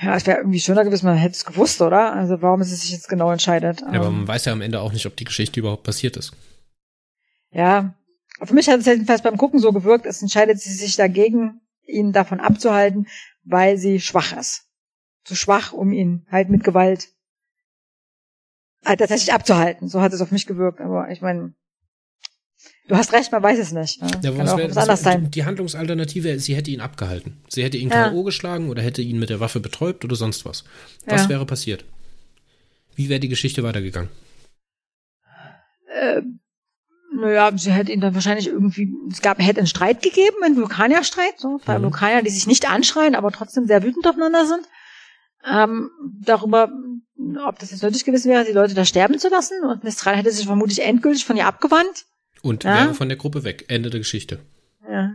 Ja, es wäre irgendwie schöner gewesen, man hätte es gewusst, oder? Also warum sie sich jetzt genau entscheidet. Ja, aber Ähm, man weiß ja am Ende auch nicht, ob die Geschichte überhaupt passiert ist. Ja, für mich hat es jedenfalls beim Gucken so gewirkt, es entscheidet sie sich dagegen, ihn davon abzuhalten, weil sie schwach ist. Zu schwach, um ihn halt mit Gewalt halt tatsächlich abzuhalten. So hat es auf mich gewirkt. Aber ich meine, du hast recht, man weiß es nicht. Ne? Ja, Kann was auch wär, was wär, sein. die Handlungsalternative, ist, sie hätte ihn abgehalten. Sie hätte ihn Ja. K.O. geschlagen oder hätte ihn mit der Waffe betäubt oder sonst was. Was Ja. wäre passiert? Wie wäre die Geschichte weitergegangen? Äh, naja, sie hätte ihn dann wahrscheinlich irgendwie, es gab, hätte einen Streit gegeben, einen Vulkanierstreit, so, zwei Mhm. Vulkanier, die sich nicht anschreien, aber trotzdem sehr wütend aufeinander sind. Ähm, darüber, ob das jetzt nötig gewesen wäre, die Leute da sterben zu lassen. Und Mistral hätte sich vermutlich endgültig von ihr abgewandt. Und Ja. wäre von der Gruppe weg. Ende der Geschichte. Ja.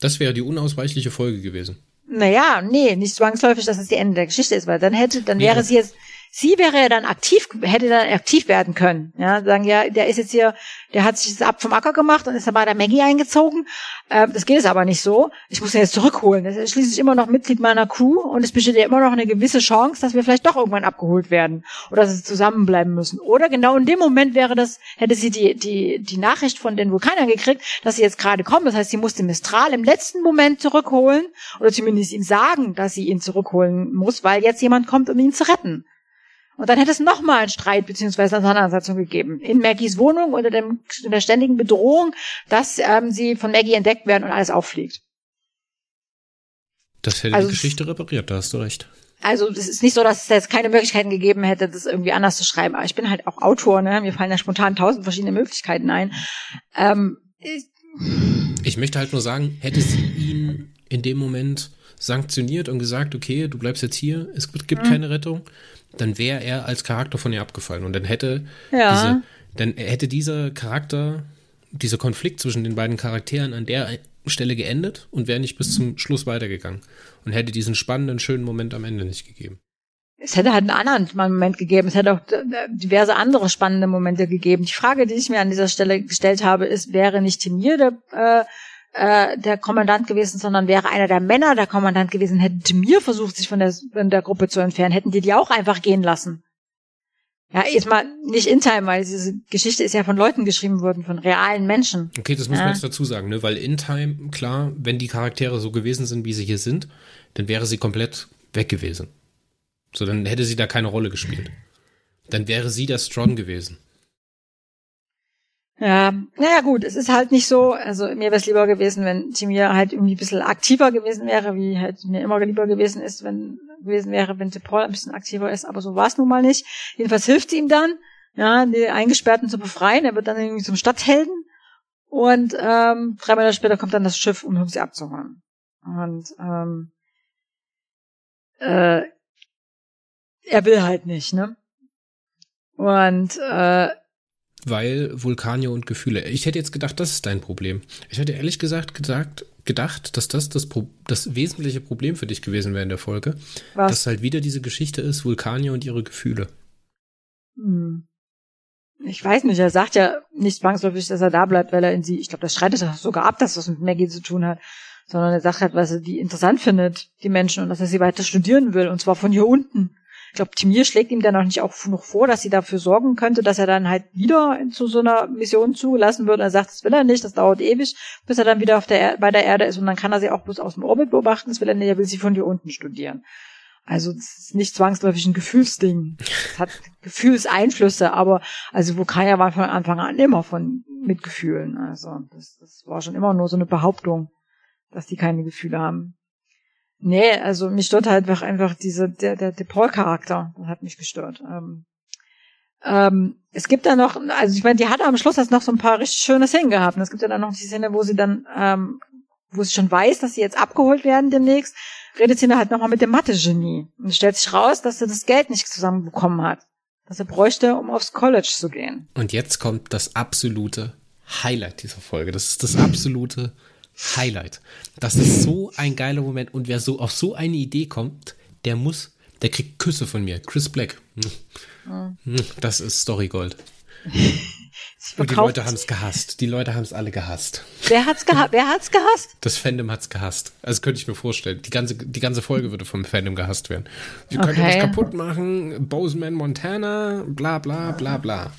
Das wäre die unausweichliche Folge gewesen. Naja, nee, nicht zwangsläufig, dass es die Ende der Geschichte ist, weil dann hätte, dann Nee, wäre sie jetzt, sie wäre ja dann aktiv, hätte dann aktiv werden können. Ja, sagen, ja, der ist jetzt hier, der hat sich jetzt ab vom Acker gemacht und ist dann bei der Maggie eingezogen. Ähm, das geht es aber nicht so. Ich muss ihn jetzt zurückholen. Er ist schließlich immer noch Mitglied meiner Crew und es besteht ja immer noch eine gewisse Chance, dass wir vielleicht doch irgendwann abgeholt werden oder dass sie zusammenbleiben müssen. Oder genau in dem Moment wäre das, hätte sie die, die, die Nachricht von den Vulkanern gekriegt, dass sie jetzt gerade kommen. Das heißt, sie muss den Mistral im letzten Moment zurückholen oder zumindest ihm sagen, dass sie ihn zurückholen muss, weil jetzt jemand kommt, um ihn zu retten. Und dann hätte es nochmal einen Streit beziehungsweise eine Auseinandersetzung gegeben. In Maggies Wohnung unter dem, in der ständigen Bedrohung, dass ähm, sie von Maggie entdeckt werden und alles auffliegt. Das hätte Also die es- Geschichte repariert, da hast du recht. Also es ist nicht so, dass es jetzt keine Möglichkeiten gegeben hätte, das irgendwie anders zu schreiben. Aber ich bin halt auch Autor, ne? Mir fallen da spontan tausend verschiedene Möglichkeiten ein. Ähm, ich- Ich möchte halt nur sagen, hätte sie ihn in dem Moment sanktioniert und gesagt, okay, du bleibst jetzt hier, es gibt gibt keine Rettung, dann wäre er als Charakter von ihr abgefallen und dann hätte Ja. diese, dann hätte dieser Charakter, dieser Konflikt zwischen den beiden Charakteren an der Stelle geendet und wäre nicht bis zum Schluss weitergegangen und hätte diesen spannenden, schönen Moment am Ende nicht gegeben. es hätte halt einen anderen Moment gegeben. Es hätte auch äh, diverse andere spannende Momente gegeben. Die Frage, die ich mir an dieser Stelle gestellt habe, ist, wäre nicht Timir der, äh, äh, der Kommandant gewesen, sondern wäre einer der Männer der Kommandant gewesen, hätte Timir versucht, sich von der, von der Gruppe zu entfernen, hätten die die auch einfach gehen lassen. Ja, jetzt mal nicht in Time, weil diese Geschichte ist ja von Leuten geschrieben worden, von realen Menschen. Okay, das müssen wir Ja. jetzt dazu sagen, ne? weil in Time, klar, wenn die Charaktere so gewesen sind, wie sie hier sind, dann wäre sie komplett weg gewesen. So, dann hätte sie da keine Rolle gespielt. Dann wäre sie der Strong gewesen. Ja, naja gut, es ist halt nicht so, also mir wäre es lieber gewesen, wenn Timir halt irgendwie ein bisschen aktiver gewesen wäre, wie halt mir immer lieber gewesen ist, wenn gewesen wäre, wenn Paul ein bisschen aktiver ist, aber so war es nun mal nicht. Jedenfalls hilft ihm dann, ja, die Eingesperrten zu befreien, er wird dann irgendwie zum Stadthelden und ähm, drei Monate später kommt dann das Schiff, um sie abzuholen. Und ähm, äh, er will halt nicht, ne? Und äh, weil Vulkanier und Gefühle. Ich hätte jetzt gedacht, das ist dein Problem. Ich hätte ehrlich gesagt gesagt, gedacht, dass das das, Pro das wesentliche Problem für dich gewesen wäre in der Folge. Was? Dass halt wieder diese Geschichte ist, Vulkanier und ihre Gefühle. Hm. Ich weiß nicht, er sagt ja nicht zwangsläufig, dass er da bleibt, weil er in sie, ich glaube, das streitet er sogar ab, dass das mit Maggie zu tun hat, sondern er sagt halt, was er die interessant findet, die Menschen, und dass er sie weiter studieren will, und zwar von hier unten ich glaube, Timir schlägt ihm dann auch nicht auch noch vor, dass sie dafür sorgen könnte, dass er dann halt wieder zu so einer Mission zugelassen wird. Er sagt, das will er nicht, das dauert ewig, bis er dann wieder auf der er bei der Erde ist und dann kann er sie auch bloß aus dem Orbit beobachten. Das will er nicht, er will sie von hier unten studieren. Also das ist nicht zwangsläufig ein Gefühlsding. Es hat Gefühlseinflüsse, aber also Vokaya war von Anfang an immer von mit Gefühlen. Also das, das war schon immer nur so eine Behauptung, dass die keine Gefühle haben. Nee, also mich stört halt einfach, einfach diese, der, der, der Paul-Charakter, hat mich gestört. Ähm, ähm, es gibt da noch, also ich meine, die hat am Schluss jetzt noch so ein paar richtig schöne Szenen gehabt. Und es gibt ja dann noch die Szene, wo sie dann, ähm, wo sie schon weiß, dass sie jetzt abgeholt werden demnächst, redet sie dann halt nochmal mit dem Mathe-Genie. Und stellt sich raus, dass er das Geld nicht zusammenbekommen hat. Das er bräuchte, um aufs College zu gehen. Und jetzt kommt das absolute Highlight dieser Folge. Das ist das absolute Highlight. Das ist so ein geiler Moment. Und wer so auf so eine Idee kommt, der muss, der kriegt Küsse von mir. Chris Black. Mhm. Das ist Storygold. Und die Leute haben es gehasst. Die Leute haben es alle gehasst. Wer hat's gehasst? Wer hat's gehasst? Das Fandom hat's gehasst. Also könnte ich mir vorstellen. Die ganze, die ganze Folge würde vom Fandom gehasst werden. Wir okay. können das kaputt machen. Bozeman, Montana, bla bla bla bla.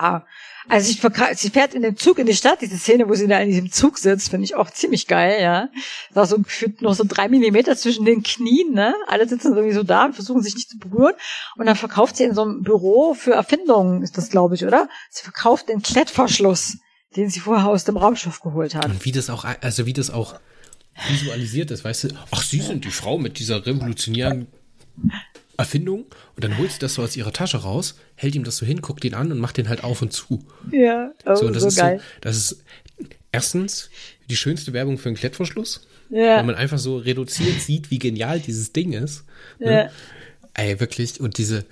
Ja, also ich, sie fährt in den Zug in die Stadt, diese Szene, wo sie da in diesem Zug sitzt, finde ich auch ziemlich geil, ja. Da so gefühlt noch so drei Millimeter zwischen den Knien, ne? Alle sitzen irgendwie so da und versuchen sich nicht zu berühren. Und dann verkauft sie in so einem Büro für Erfindungen, ist das, glaube ich, oder? Sie verkauft den Klettverschluss, den sie vorher aus dem Raumschiff geholt hat. Und wie das auch, also wie das auch visualisiert ist, weißt du, ach, sie sind die Frau mit dieser revolutionären Erfindung und dann holt sie das so aus ihrer Tasche raus, hält ihm das so hin, guckt ihn an und macht den halt auf und zu. Ja, oh, so, das so ist geil. So, das ist erstens die schönste Werbung für einen Klettverschluss, ja. weil man einfach so reduziert sieht, wie genial dieses Ding ist. Ne? Ja. Ey, wirklich, und diese,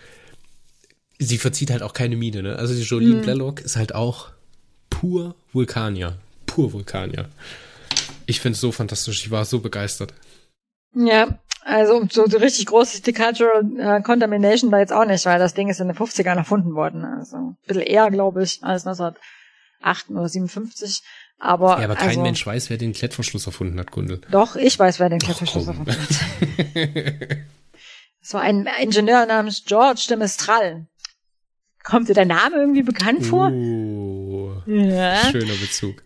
sie verzieht halt auch keine Miene, ne? Also die Jolene hm. Blalock ist halt auch pur Vulkanier. Pur Vulkanier. Ich finde es so fantastisch, ich war so begeistert. Ja, also so, so richtig groß die Cultural äh, Contamination da jetzt auch nicht, weil das Ding ist in den 50ern erfunden worden. Also ein bisschen eher, glaube ich, als 1908 oder 57. Aber, ja, aber kein also, Mensch weiß, wer den Klettverschluss erfunden hat, Gundel. Doch, ich weiß, wer den Klettverschluss erfunden hat. Es war ein Ingenieur namens George de Mestral. Kommt dir der Name irgendwie bekannt vor? Uh, ja. Schöner Bezug.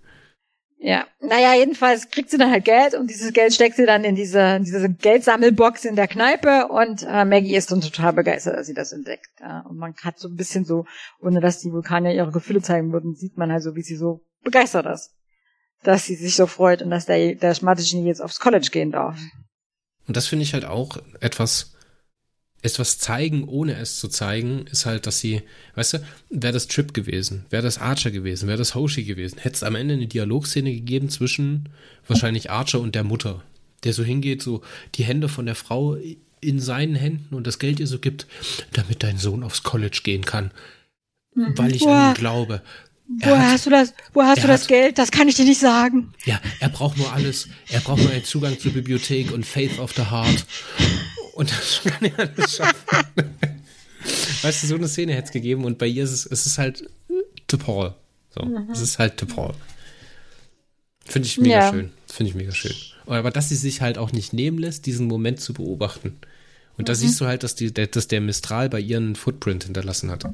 Ja, naja, jedenfalls kriegt sie dann halt Geld und dieses Geld steckt sie dann in diese, diese Geldsammelbox in der Kneipe und äh, Maggie ist dann total begeistert, als sie das entdeckt. Ja. Und man hat so ein bisschen so, ohne dass die Vulkanier ihre Gefühle zeigen würden, sieht man halt so, wie sie so begeistert ist. Dass sie sich so freut und dass der, der Schmatteschini jetzt aufs College gehen darf. Und das finde ich halt auch etwas, etwas zeigen, ohne es zu zeigen, ist halt, dass sie, weißt du, wäre das Trip gewesen, wäre das Archer gewesen, wäre das Hoshi gewesen, hätte es am Ende eine Dialogszene gegeben zwischen wahrscheinlich Archer und der Mutter, der so hingeht, so die Hände von der Frau in seinen Händen und das Geld ihr so gibt, damit dein Sohn aufs College gehen kann. Mhm. Weil ich Boah. an ihn glaube. Er Woher hat, hast du das, wo hast du das hat, Geld? Das kann ich dir nicht sagen. Ja, er braucht nur alles. Er braucht nur einen Zugang zur Bibliothek und Faith of the Heart. Und das kann er alles schaffen. weißt du, so eine Szene hätte es gegeben und bei ihr ist es, es ist halt The Paul. So, mhm. es ist halt The Paul. Finde ich mega ja. schön. Finde ich mega schön. Aber dass sie sich halt auch nicht nehmen lässt, diesen Moment zu beobachten. Und da mhm. siehst du halt, dass, die, dass der Mistral bei ihr einen Footprint hinterlassen hat.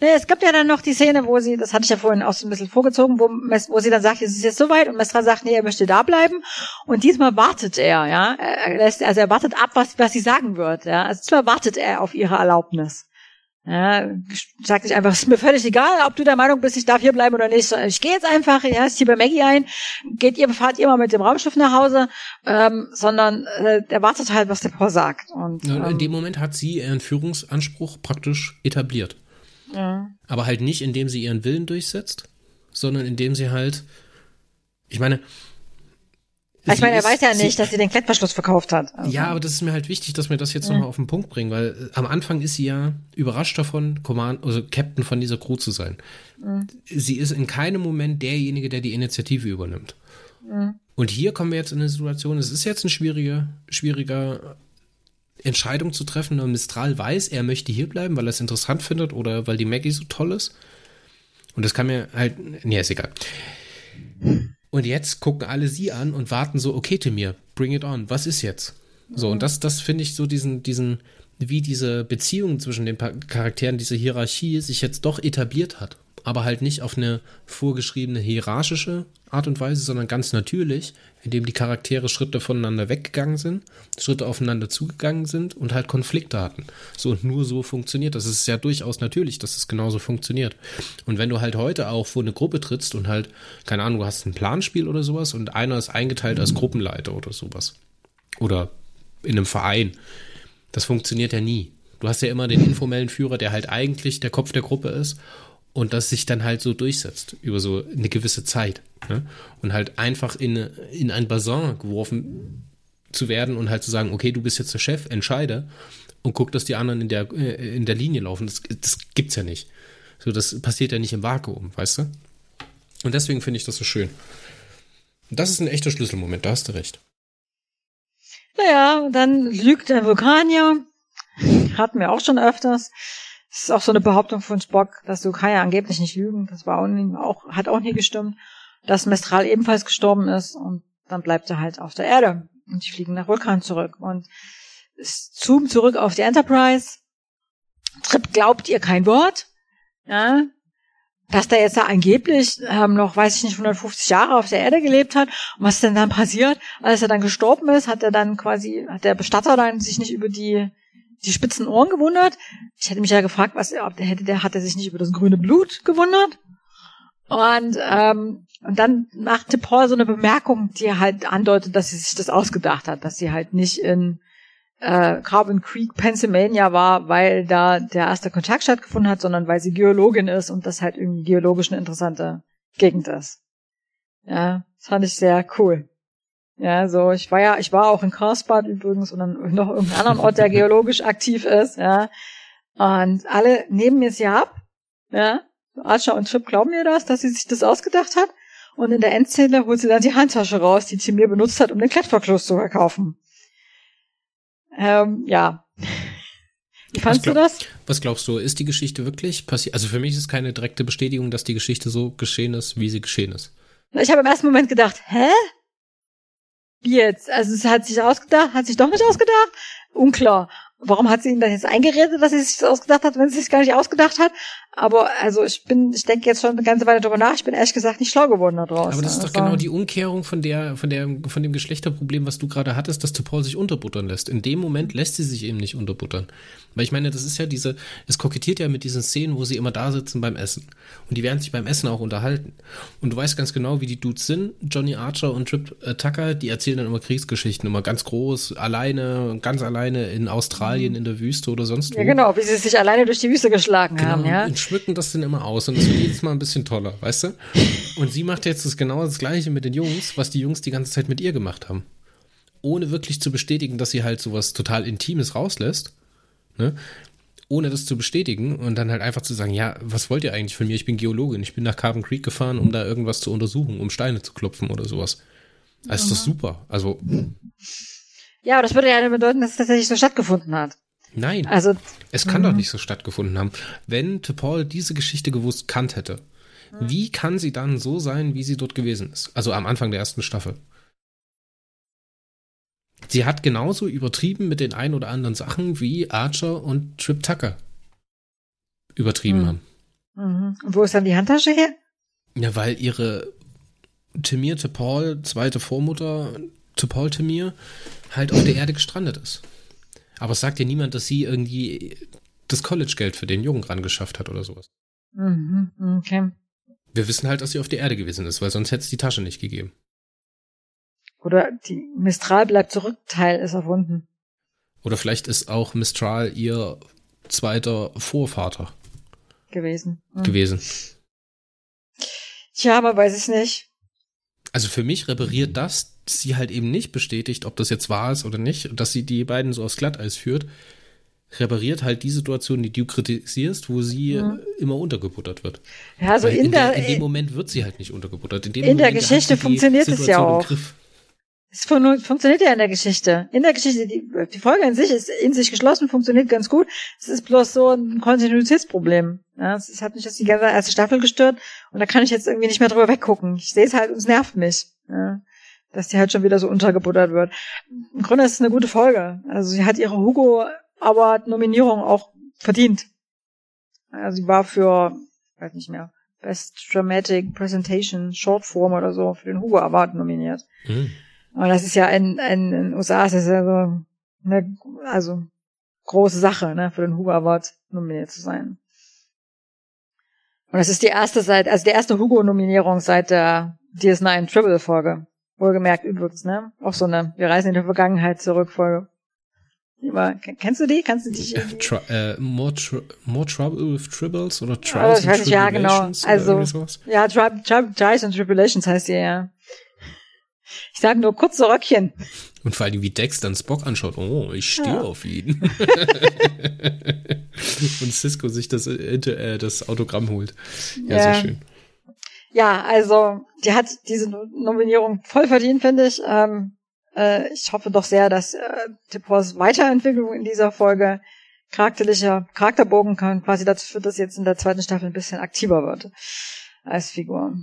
Es gibt ja dann noch die Szene, wo sie, das hatte ich ja vorhin auch so ein bisschen vorgezogen, wo, wo sie dann sagt, es ist jetzt soweit und Mestra sagt, nee, er möchte da bleiben und diesmal wartet er, ja. Er lässt, also er wartet ab, was, was sie sagen wird, ja. Also diesmal wartet er auf ihre Erlaubnis. Ja, sagt nicht einfach, es ist mir völlig egal, ob du der Meinung bist, ich darf hier bleiben oder nicht. Ich gehe jetzt einfach, ja, ist hier bei Maggie ein, geht ihr, fahrt ihr mal mit dem Raumschiff nach Hause, ähm, sondern äh, der wartet halt, was der Paul sagt. Und, ja, in ähm, dem Moment hat sie ihren Führungsanspruch praktisch etabliert. Ja. Aber halt nicht, indem sie ihren Willen durchsetzt, sondern indem sie halt, ich meine, ich meine, er weiß ja nicht, dass sie den Klettverschluss verkauft hat. Also. Ja, aber das ist mir halt wichtig, dass wir das jetzt mhm. nochmal auf den Punkt bringen, weil äh, am Anfang ist sie ja überrascht davon, Command, also Captain von dieser Crew zu sein. Mhm. Sie ist in keinem Moment derjenige, der die Initiative übernimmt. Mhm. Und hier kommen wir jetzt in eine Situation, es ist jetzt ein schwieriger, schwieriger Entscheidung zu treffen. Und Mistral weiß, er möchte hier bleiben, weil er es interessant findet oder weil die Maggie so toll ist. Und das kann mir halt, nee, ist egal. Und jetzt gucken alle sie an und warten so, okay, Timir, bring it on, was ist jetzt? So, und das, das finde ich so diesen, diesen, wie diese Beziehung zwischen den Charakteren, diese Hierarchie sich jetzt doch etabliert hat. Aber halt nicht auf eine vorgeschriebene hierarchische Art und Weise, sondern ganz natürlich, indem die Charaktere Schritte voneinander weggegangen sind, Schritte aufeinander zugegangen sind und halt Konflikte hatten. So und nur so funktioniert das. Es ist ja durchaus natürlich, dass es genauso funktioniert. Und wenn du halt heute auch vor eine Gruppe trittst und halt, keine Ahnung, du hast ein Planspiel oder sowas und einer ist eingeteilt als Gruppenleiter oder sowas. Oder in einem Verein. Das funktioniert ja nie. Du hast ja immer den informellen Führer, der halt eigentlich der Kopf der Gruppe ist und das sich dann halt so durchsetzt über so eine gewisse Zeit. Ne? Und halt einfach in, in ein Bassin geworfen zu werden und halt zu sagen, okay, du bist jetzt der Chef, entscheide und guck, dass die anderen in der, äh, in der Linie laufen. Das, das gibt's ja nicht. So, das passiert ja nicht im Vakuum, weißt du? Und deswegen finde ich das so schön. Das ist ein echter Schlüsselmoment, da hast du recht. Naja, dann lügt der Vulkanier. Hatten wir auch schon öfters. Das ist auch so eine Behauptung von Spock, dass Sukaya angeblich nicht lügen. Das war auch, auch, hat auch nie gestimmt. Dass Mestral ebenfalls gestorben ist und dann bleibt er halt auf der Erde. Und die fliegen nach Vulkan zurück. Und es zoomt zurück auf die Enterprise. Trip glaubt ihr kein Wort. Ja, dass der jetzt da angeblich ähm, noch, weiß ich nicht, 150 Jahre auf der Erde gelebt hat. Und was denn dann passiert? Als er dann gestorben ist, hat er dann quasi, hat der Bestatter dann sich nicht über die die spitzen Ohren gewundert. Ich hätte mich ja gefragt, was ob der hätte, der hat er sich nicht über das grüne Blut gewundert. Und ähm, und dann machte Paul so eine Bemerkung, die halt andeutet, dass sie sich das ausgedacht hat, dass sie halt nicht in äh, Carbon Creek, Pennsylvania war, weil da der erste Kontakt stattgefunden hat, sondern weil sie Geologin ist und das halt irgendwie geologisch eine interessante Gegend ist. Ja, das fand ich sehr cool. Ja, so, ich war ja, ich war auch in Karlsbad übrigens und dann noch irgendeinen anderen Ort, der geologisch aktiv ist, ja. Und alle nehmen mir es ja ab, ja. Archer und Trip glauben mir das, dass sie sich das ausgedacht hat. Und in der Endszene holt sie dann die Handtasche raus, die sie mir benutzt hat, um den Klettverschluss zu verkaufen. Ähm, ja. Wie fandst glaub, du das? Was glaubst du, ist die Geschichte wirklich passiert? Also für mich ist es keine direkte Bestätigung, dass die Geschichte so geschehen ist, wie sie geschehen ist. Ich habe im ersten Moment gedacht, hä? Wie jetzt? Also es hat sich ausgedacht, hat sich doch nicht ausgedacht? Unklar. Warum hat sie ihn dann jetzt eingeredet, dass sie sich das ausgedacht hat, wenn sie sich gar nicht ausgedacht hat? Aber also ich bin, ich denke jetzt schon eine ganze Weile drüber nach. Ich bin ehrlich gesagt nicht schlau geworden daraus. Aber das ist doch also, genau die Umkehrung von der, von der, von dem Geschlechterproblem, was du gerade hattest, dass Topol sich unterbuttern lässt. In dem Moment lässt sie sich eben nicht unterbuttern. Weil ich meine, das ist ja diese, es kokettiert ja mit diesen Szenen, wo sie immer da sitzen beim Essen. Und die werden sich beim Essen auch unterhalten. Und du weißt ganz genau, wie die Dudes sind. Johnny Archer und Trip äh, Tucker, die erzählen dann immer Kriegsgeschichten, immer ganz groß, alleine, ganz alleine in Australien, mhm. in der Wüste oder sonst wo. Ja, genau, wie sie sich alleine durch die Wüste geschlagen genau, haben, ja. Und schmücken das dann immer aus und das wird jedes Mal ein bisschen toller, weißt du? Und sie macht jetzt das genau das Gleiche mit den Jungs, was die Jungs die ganze Zeit mit ihr gemacht haben. Ohne wirklich zu bestätigen, dass sie halt sowas total Intimes rauslässt ne? ohne das zu bestätigen und dann halt einfach zu sagen, ja, was wollt ihr eigentlich von mir? Ich bin Geologin, ich bin nach Carbon Creek gefahren, um da irgendwas zu untersuchen, um Steine zu klopfen oder sowas. Also ist das super. Also. Ja, aber das würde ja bedeuten, dass es tatsächlich so stattgefunden hat. Nein. Also. Es kann doch mhm. nicht so stattgefunden haben. Wenn Paul diese Geschichte gewusst kannt hätte, mhm. wie kann sie dann so sein, wie sie dort gewesen ist? Also am Anfang der ersten Staffel. Sie hat genauso übertrieben mit den ein oder anderen Sachen wie Archer und Trip Tucker. übertrieben mhm. haben. Mhm. Und wo ist dann die Handtasche her? Ja, weil ihre Timir Paul, zweite Vormutter, Paul Timir, halt auf der Erde gestrandet ist. Aber es sagt ja niemand, dass sie irgendwie das College-Geld für den Jungen rangeschafft hat oder sowas. Mhm, okay. Wir wissen halt, dass sie auf der Erde gewesen ist, weil sonst hätte es die Tasche nicht gegeben. Oder die Mistral bleibt zurück, Teil ist erfunden. Oder vielleicht ist auch Mistral ihr zweiter Vorvater gewesen. Mhm. Gewesen. Tja, man weiß es nicht. Also für mich repariert das sie halt eben nicht bestätigt, ob das jetzt wahr ist oder nicht, dass sie die beiden so aufs Glatteis führt, repariert halt die Situation, die du kritisierst, wo sie mhm. immer untergebuttert wird. Ja, also in, in, der, in dem Moment wird sie halt nicht untergebuttert. In, in Moment der Geschichte funktioniert es ja auch. Es fun funktioniert ja in der Geschichte. In der Geschichte, die, die Folge in sich ist in sich geschlossen, funktioniert ganz gut. Es ist bloß so ein Kontinuitätsproblem. Ja, es hat mich jetzt die ganze erste Staffel gestört und da kann ich jetzt irgendwie nicht mehr drüber weggucken. Ich sehe es halt und es nervt mich. Ja dass die halt schon wieder so untergebuttert wird. Im Grunde ist es eine gute Folge. Also sie hat ihre Hugo Award Nominierung auch verdient. Also sie war für, weiß nicht mehr, Best Dramatic Presentation Short Form oder so für den Hugo Award nominiert. Mhm. Und das ist ja in, in, in USA ist das ja so eine, also große Sache, ne, für den Hugo Award nominiert zu sein. Und das ist die erste seit, also die erste Hugo-Nominierung seit der DS9 Triple Folge. Wohlgemerkt übrigens, ne? Auch so eine Wir reisen in der Vergangenheit zurück Folge. Über, kennst du die? Kannst du dich äh, tr äh, more, tr more Trouble with Tribbles oder Trials oh, and Ja, genau. Also, ja, tri tri Trials and Tribulations heißt die, ja. Ich sag nur kurze Röckchen. Und vor allem, wie Dex dann Spock anschaut. Oh, ich stehe ja. auf ihn. Und Cisco sich das, äh, äh, das Autogramm holt. Ja, ja, sehr schön. Ja, also die hat diese Nominierung voll verdient, finde ich. Ähm, äh, ich hoffe doch sehr, dass äh, Tipors Weiterentwicklung in dieser Folge charakterlicher Charakterbogen kann quasi dazu führt, dass jetzt in der zweiten Staffel ein bisschen aktiver wird als Figur.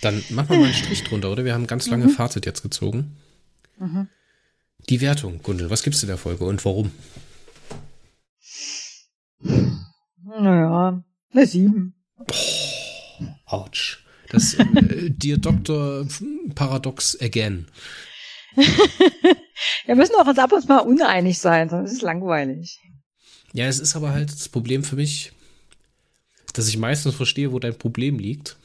Dann machen wir mal einen Strich drunter, oder? Wir haben ganz lange mhm. Fazit jetzt gezogen. Mhm. Die Wertung, Gundel, was gibst du der Folge und warum? Naja, eine sieben. Boah. Autsch. Das äh, Dear Doctor Paradox again. Wir müssen auch uns ab und zu mal uneinig sein, sonst ist es langweilig. Ja, es ist aber halt das Problem für mich, dass ich meistens verstehe, wo dein Problem liegt.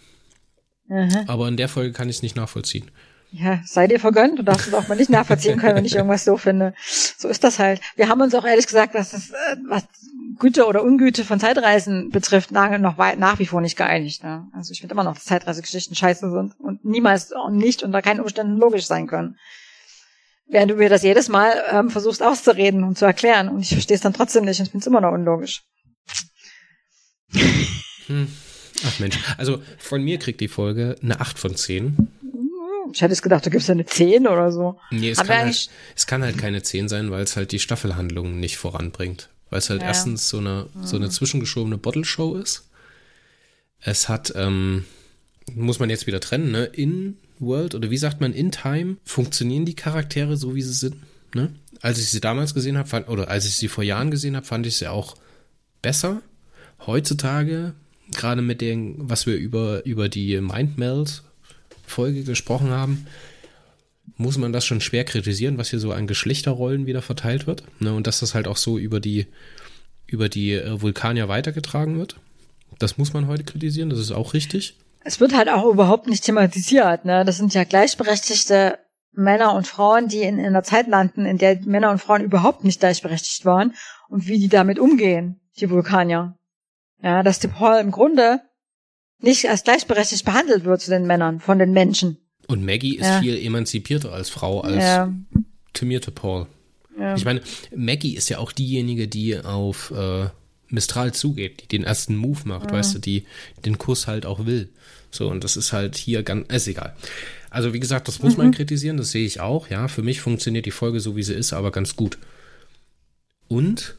Aha. Aber in der Folge kann ich es nicht nachvollziehen. Ja, sei dir vergönnt, du darfst es auch mal nicht nachvollziehen können, wenn ich irgendwas so finde. So ist das halt. Wir haben uns auch ehrlich gesagt, was das, äh, was Güte oder Ungüte von Zeitreisen betrifft, nach, noch weit, nach wie vor nicht geeinigt. Ne? Also ich finde immer noch, dass Zeitreisegeschichten scheiße sind und niemals und nicht unter keinen Umständen logisch sein können. Während du mir das jedes Mal ähm, versuchst auszureden und zu erklären und ich verstehe es dann trotzdem nicht und finde es immer noch unlogisch. Hm. Ach Mensch, also von mir kriegt die Folge eine 8 von 10. Ich hätte es gedacht, du gibst eine 10 oder so. Nee, es, kann halt, es kann halt keine 10 sein, weil es halt die Staffelhandlung nicht voranbringt. Weil es halt ja. erstens so eine, so eine zwischengeschobene Bottle-Show ist. Es hat, ähm, muss man jetzt wieder trennen, ne? In World oder wie sagt man, in Time funktionieren die Charaktere so, wie sie sind. Ne? Als ich sie damals gesehen habe, oder als ich sie vor Jahren gesehen habe, fand ich sie auch besser. Heutzutage, gerade mit dem, was wir über, über die Mindmeld Folge gesprochen haben, muss man das schon schwer kritisieren, was hier so an Geschlechterrollen wieder verteilt wird. Ne? Und dass das halt auch so über die, über die äh, Vulkanier weitergetragen wird. Das muss man heute kritisieren, das ist auch richtig. Es wird halt auch überhaupt nicht thematisiert. Ne? Das sind ja gleichberechtigte Männer und Frauen, die in, in einer Zeit landen, in der Männer und Frauen überhaupt nicht gleichberechtigt waren und wie die damit umgehen, die Vulkanier. Ja, dass die Paul im Grunde nicht als gleichberechtigt behandelt wird zu den Männern von den Menschen. Und Maggie ist ja. viel emanzipierter als Frau als ja. Timierte Paul. Ja. Ich meine, Maggie ist ja auch diejenige, die auf äh, Mistral zugeht, die den ersten Move macht, mhm. weißt du, die den Kuss halt auch will. So, und das ist halt hier ganz, ist egal. Also, wie gesagt, das muss mhm. man kritisieren, das sehe ich auch, ja. Für mich funktioniert die Folge so, wie sie ist, aber ganz gut. Und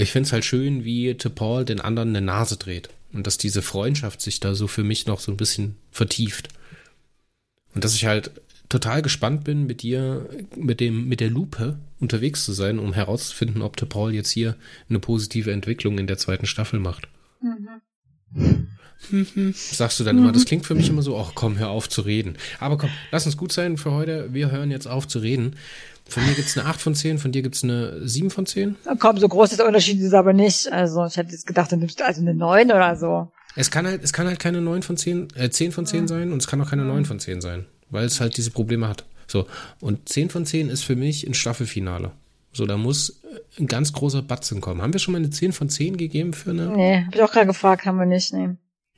ich finde es halt schön, wie Paul den anderen eine Nase dreht. Und dass diese Freundschaft sich da so für mich noch so ein bisschen vertieft. Und dass ich halt total gespannt bin, mit dir, mit dem, mit der Lupe unterwegs zu sein, um herauszufinden, ob Paul jetzt hier eine positive Entwicklung in der zweiten Staffel macht. Mhm. Sagst du dann immer, das klingt für mich immer so, ach komm, hör auf zu reden. Aber komm, lass uns gut sein für heute. Wir hören jetzt auf zu reden. Von mir gibt's eine 8 von 10, von dir gibt's eine 7 von 10? Komm, so groß ist der Unterschied ist aber nicht. Also ich hätte jetzt gedacht, du nimmst also eine 9 oder so. Es kann halt, es kann halt keine 9 von 10, äh, 10 von 10 ja. sein und es kann auch keine 9 von 10 sein, weil es halt diese Probleme hat. So. Und 10 von 10 ist für mich ein Staffelfinale. So, da muss ein ganz großer Batzen kommen. Haben wir schon mal eine 10 von 10 gegeben für eine? Nee, hab ich auch gerade gefragt, haben wir nicht, nee.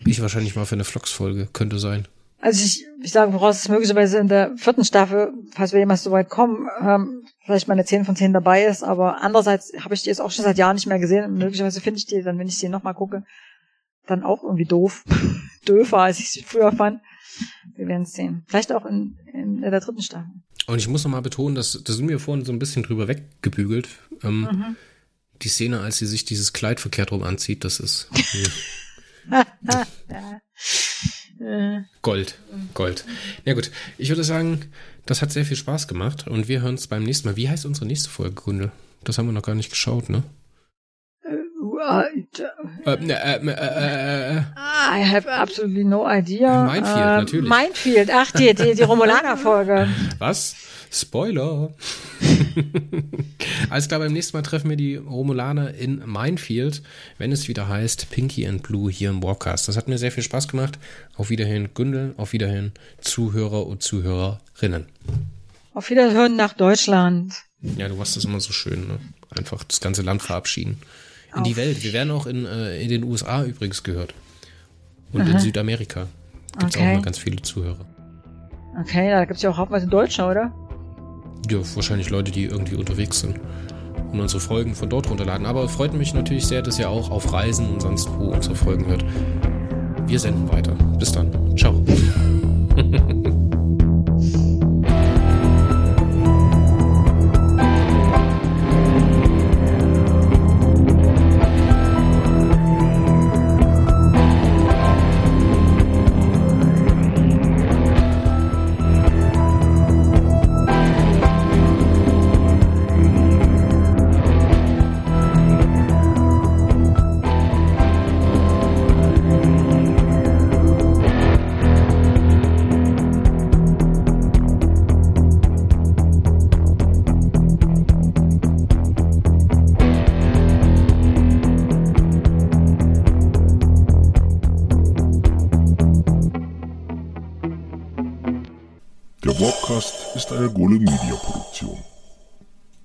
Ich wahrscheinlich mal für eine Vlogs-Folge, könnte sein. Also ich, ich sage voraus, dass möglicherweise in der vierten Staffel, falls wir jemals so weit kommen, ähm, vielleicht mal eine 10 von 10 dabei ist, aber andererseits habe ich die jetzt auch schon seit Jahren nicht mehr gesehen und möglicherweise finde ich die dann, wenn ich sie nochmal gucke, dann auch irgendwie doof. Döfer, als ich sie früher fand. Wir werden es sehen. Vielleicht auch in, in, der dritten Staffel. Und ich muss nochmal betonen, dass da sind wir vorhin so ein bisschen drüber weggebügelt. Ähm, mhm. Die Szene, als sie sich dieses Kleid verkehrt rum anzieht, das ist. Gold, Gold. Ja gut, ich würde sagen, das hat sehr viel Spaß gemacht und wir hören uns beim nächsten Mal. Wie heißt unsere nächste Folge, Kunde? Das haben wir noch gar nicht geschaut, ne? Äh, ne, äh, äh, äh, I have absolutely no idea. Minefield, natürlich. Minefield, ach, die, die, die Romulaner-Folge. Was? Spoiler. Alles klar, beim nächsten Mal treffen wir die Romulaner in Minefield, wenn es wieder heißt Pinky and Blue hier im Warcast. Das hat mir sehr viel Spaß gemacht. Auf Wiederhin Gündel, auf Wiederhin Zuhörer und Zuhörerinnen. Auf Wiederhören nach Deutschland. Ja, du machst das immer so schön, ne? Einfach das ganze Land verabschieden. In auf. die Welt. Wir werden auch in, äh, in den USA übrigens gehört. Und Aha. in Südamerika gibt es okay. auch mal ganz viele Zuhörer. Okay, da gibt es ja auch hauptweise Deutsche, oder? Ja, wahrscheinlich Leute, die irgendwie unterwegs sind und unsere Folgen von dort runterladen. Aber freut mich natürlich sehr, dass ihr auch auf Reisen und sonst wo unsere Folgen hört. Wir senden weiter. Bis dann. Ciao.